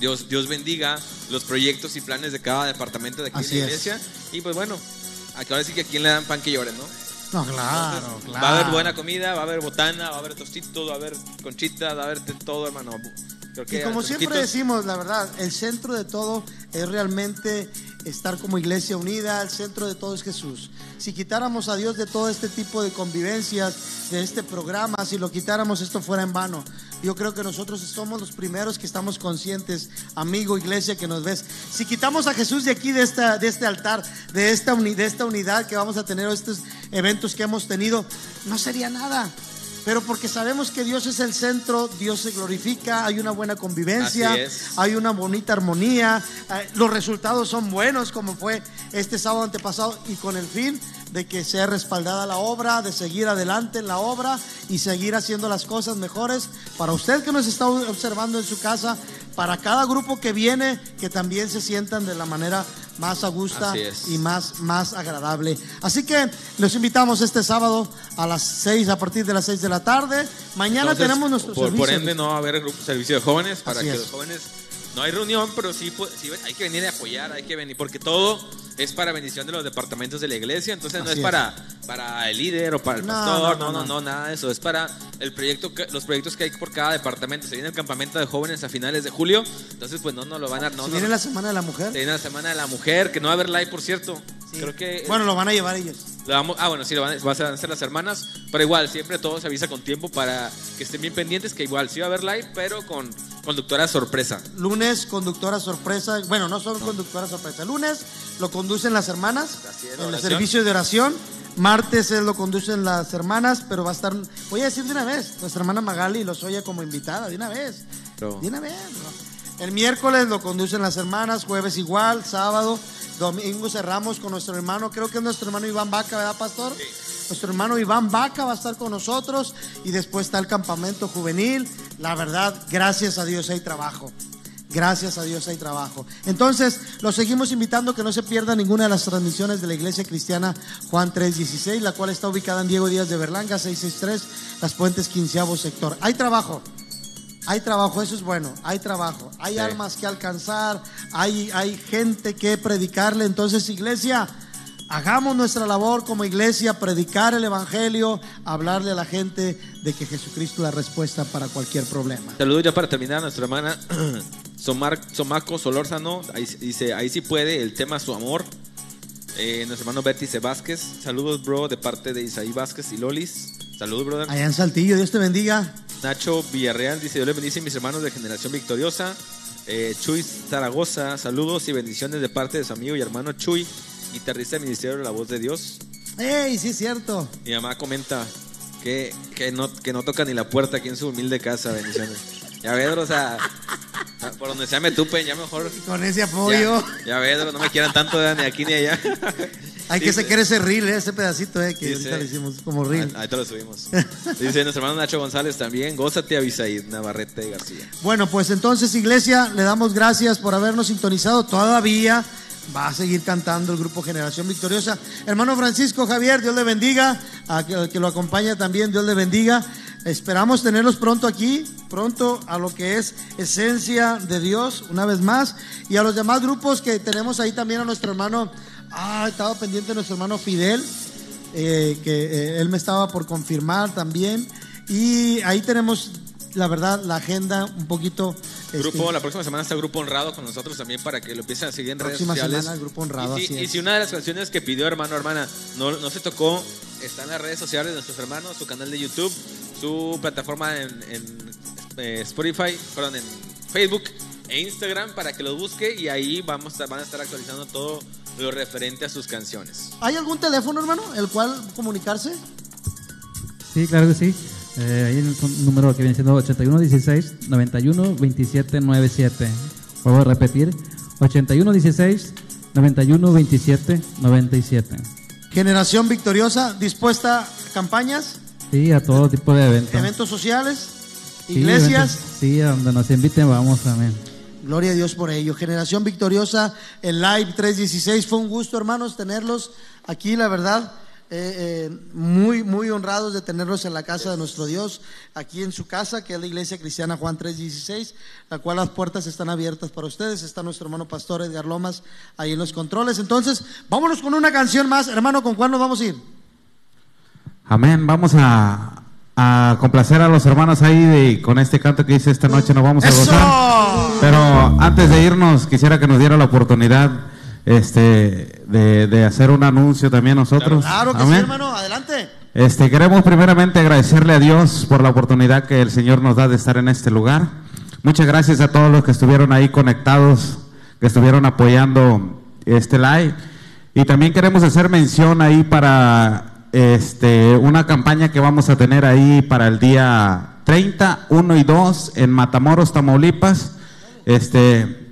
Dios, Dios bendiga los proyectos y planes de cada departamento de aquí Así en la es. iglesia. Y pues bueno, aquí ahora sí que a quien le dan pan que lloren, ¿no? No, claro, claro. Va a haber buena comida, va a haber botana, va a haber tostitos, va a haber conchitas, va a haber todo, hermano. Creo Y como siempre decimos, la verdad, el centro de todo es realmente estar como iglesia unida, el centro de todo es Jesús. Si quitáramos a Dios de todo este tipo de convivencias, de este programa, si lo quitáramos, esto fuera en vano. Yo creo que nosotros somos los primeros que estamos conscientes, amigo, iglesia, que nos ves. Si quitamos a Jesús de aquí, de, esta, de este altar, de esta, de esta unidad que vamos a tener, estos eventos que hemos tenido, no sería nada pero porque sabemos que Dios es el centro, Dios se glorifica, hay una buena convivencia, hay una bonita armonía, eh, los resultados son buenos como fue este sábado antepasado y con el fin de que sea respaldada la obra, de seguir adelante en la obra y seguir haciendo las cosas mejores para usted que nos está observando en su casa, para cada grupo que viene, que también se sientan de la manera más a gusto y más, más agradable. Así que los invitamos este sábado a las 6, a partir de las 6 de la tarde. Mañana tenemos nuestro por, servicio. Por ende, no va a haber servicio de jóvenes para que los jóvenes no hay reunión, pero sí, sí, hay que venir a apoyar, hay que venir, porque todo es para bendición de los departamentos de la iglesia, entonces no es, para, para el líder o para el pastor, no no, no nada de eso, es para el proyecto, los proyectos que hay por cada departamento. Se viene el campamento de jóvenes a finales de julio, entonces pues no, no lo van a... No, se viene la Semana de la Mujer. Se viene la Semana de la Mujer, que no va a haber live, por cierto. Creo que... Bueno, lo van a llevar ellos. Vamos, ah, bueno, sí, lo van, a, van a hacer las hermanas, pero igual, siempre todo se avisa con tiempo para que estén bien pendientes, que igual sí va a haber live, pero con conductora sorpresa. Lunes, conductora sorpresa. Bueno, no son conductora sorpresa. Lunes lo conducen las hermanas en el servicio de oración. Martes lo conducen las hermanas, pero va a estar, voy a decir de una vez, nuestra hermana Magali los oye como invitada, de una vez. De una vez. El miércoles lo conducen las hermanas, jueves igual, sábado, domingo cerramos con nuestro hermano, creo que es nuestro hermano Iván Vaca, ¿verdad, pastor? Nuestro hermano Iván Vaca va a estar con nosotros y después está el campamento juvenil. La verdad, gracias a Dios hay trabajo. Gracias a Dios hay trabajo. Entonces, los seguimos invitando que no se pierda ninguna de las transmisiones de la Iglesia Cristiana Juan 316, la cual está ubicada en Diego Díaz de Berlanga, 663, Las Puentes, quinceavo sector. Hay trabajo. Hay trabajo, eso es bueno, hay trabajo, hay almas que alcanzar, hay, hay gente que predicarle. Entonces, iglesia, Hagamos nuestra labor como iglesia, predicar el Evangelio, hablarle a la gente de que Jesucristo es la respuesta para cualquier problema. Saludos ya para terminar nuestra hermana Somar, Somaco Solórzano, ahí, dice, ahí sí puede, el tema su amor. Eh, nuestro hermano Vértice Vázquez, saludos bro de parte de Isaí Vázquez y Lolis. Saludos, brother. Allá en Saltillo, Dios te bendiga. Nacho Villarreal dice, Dios le bendice mis hermanos de Generación Victoriosa. Eh, Chuy Zaragoza, saludos y bendiciones de parte de su amigo y hermano Chuy guitarrista del Ministerio de la Voz de Dios. ¡Ey, sí es cierto! Mi mamá comenta que, que, no, que no toca ni la puerta aquí en su humilde casa, bendiciones. Ya ves, o sea, por donde sea me tupen, ya mejor. Con ese apoyo. Ya, ves, no me quieran tanto ni aquí ni allá. Hay que sacar ese reel, eh, ese pedacito, eh, que ahorita le hicimos como reel. Ahí te lo subimos. Dice nuestro hermano Nacho González también, gózate Avisaid, Navarrete García. Bueno, pues entonces, iglesia, le damos gracias por habernos sintonizado todavía va a seguir cantando el grupo Generación Victoriosa. Hermano Francisco Javier, Dios le bendiga, a que, que lo acompaña también, Dios le bendiga. Esperamos tenerlos pronto aquí, pronto a lo que es esencia de Dios, una vez más. Y a los demás grupos que tenemos ahí también a nuestro hermano, ah, estaba pendiente nuestro hermano Fidel, eh, que eh, él me estaba por confirmar también. Y ahí tenemos la verdad, la agenda un poquito. Grupo, este, la próxima semana está Grupo Honrado con nosotros también para que lo empiecen a seguir en redes sociales. Semana, Grupo Honrado, y, si, y si una de las canciones que pidió hermano hermana no, no se tocó, está en las redes sociales de nuestros hermanos, su canal de YouTube, su plataforma en, eh, Spotify, perdón, en Facebook e Instagram para que los busque y ahí vamos van a estar actualizando todo lo referente a sus canciones. ¿Hay algún teléfono, hermano, el cual comunicarse? Sí, claro que sí. Eh, ahí el número que viene siendo 8116 91 27 97. Vuelvo a repetir: 8116 91 27 97. Generación victoriosa, dispuesta a campañas. Sí, a todo tipo de eventos. Eventos sociales, iglesias. Sí, a donde nos inviten, vamos, amén. Gloria a Dios por ello. Generación victoriosa, el Live 316. Fue un gusto, hermanos, tenerlos aquí, la verdad. Eh, eh, muy, muy honrados de tenerlos en la casa de nuestro Dios, aquí en su casa, que es la Iglesia Cristiana Juan 316, la cual las puertas están abiertas para ustedes. Está nuestro hermano pastor Edgar Lomas ahí en los controles. Entonces, vámonos con una canción más. Hermano, ¿con cuál nos vamos a ir? Amén. Vamos a, a complacer a los hermanos ahí de, con este canto que dice esta noche nos vamos a gozar. Pero antes de irnos, quisiera que nos diera la oportunidad este, de, de hacer un anuncio también nosotros. Claro que sí, hermano, adelante. Este, queremos primeramente agradecerle a Dios por la oportunidad que el Señor nos da de estar en este lugar. Muchas gracias a todos los que estuvieron ahí conectados, que estuvieron apoyando este live. Y también queremos hacer mención ahí para este, una campaña que vamos a tener ahí para el día 30, 1 y 2 en Matamoros, Tamaulipas. Este,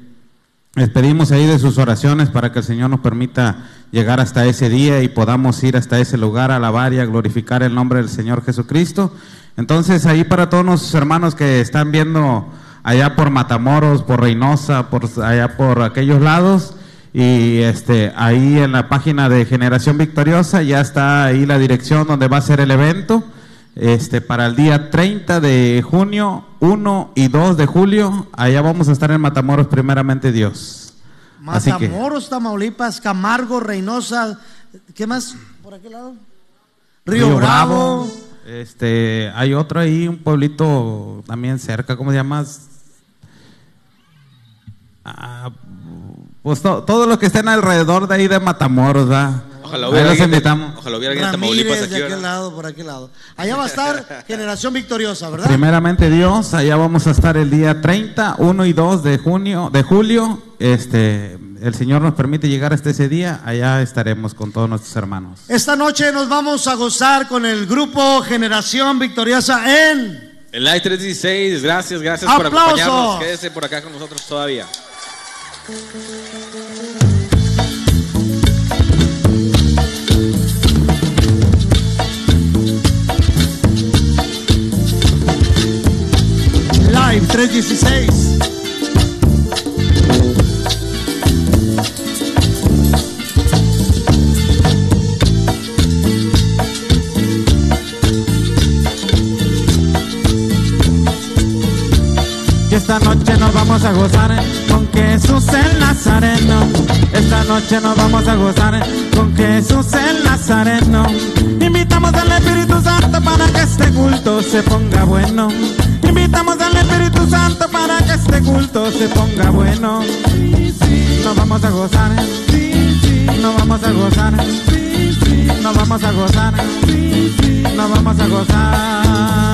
les pedimos ahí de sus oraciones para que el Señor nos permita llegar hasta ese día y podamos ir hasta ese lugar a alabar y a glorificar el nombre del Señor Jesucristo. Entonces ahí para todos nuestros hermanos que están viendo allá por Matamoros, por Reynosa, por allá por aquellos lados y este ahí en la página de Generación Victoriosa ya está ahí la dirección donde va a ser el evento. Este, para el día 30 de junio, 1 y 2 de julio, allá vamos a estar en Matamoros, primeramente Dios. Que- Matamoros, Tamaulipas, Camargo, Reynosa, ¿qué más? ¿Por aquel lado? Río, Bravo. Este, hay otro ahí, un pueblito también cerca, ¿cómo se llama? Ah, pues to- todos los que estén alrededor de ahí de Matamoros, ¿verdad? Ojalá hubiera, los alguien de, invitamos. ojalá hubiera alguien de Tamaulipas Ramírez, aquí. de aquel lado, por aquel lado. Allá va a estar Generación Victoriosa, ¿verdad? Primeramente Dios, allá vamos a estar el día 30, 1 y 2 de junio, de julio. Este, el Señor nos permite llegar hasta ese día, allá estaremos con todos nuestros hermanos. Esta noche nos vamos a gozar con el grupo Generación Victoriosa en... El Live 316, gracias, gracias por ¡Aplausos! acompañarnos. Quédese por acá con nosotros todavía. Live 316. Y esta noche nos vamos a gozar con Jesús el Nazareno. Esta noche nos vamos a gozar con Jesús el Nazareno. Invitamos al Espíritu Santo para que este culto se ponga bueno. Invitamos al Espíritu Santo para que este culto se ponga bueno. Nos vamos a gozar. Nos vamos a gozar. Nos vamos a gozar. Nos vamos a gozar.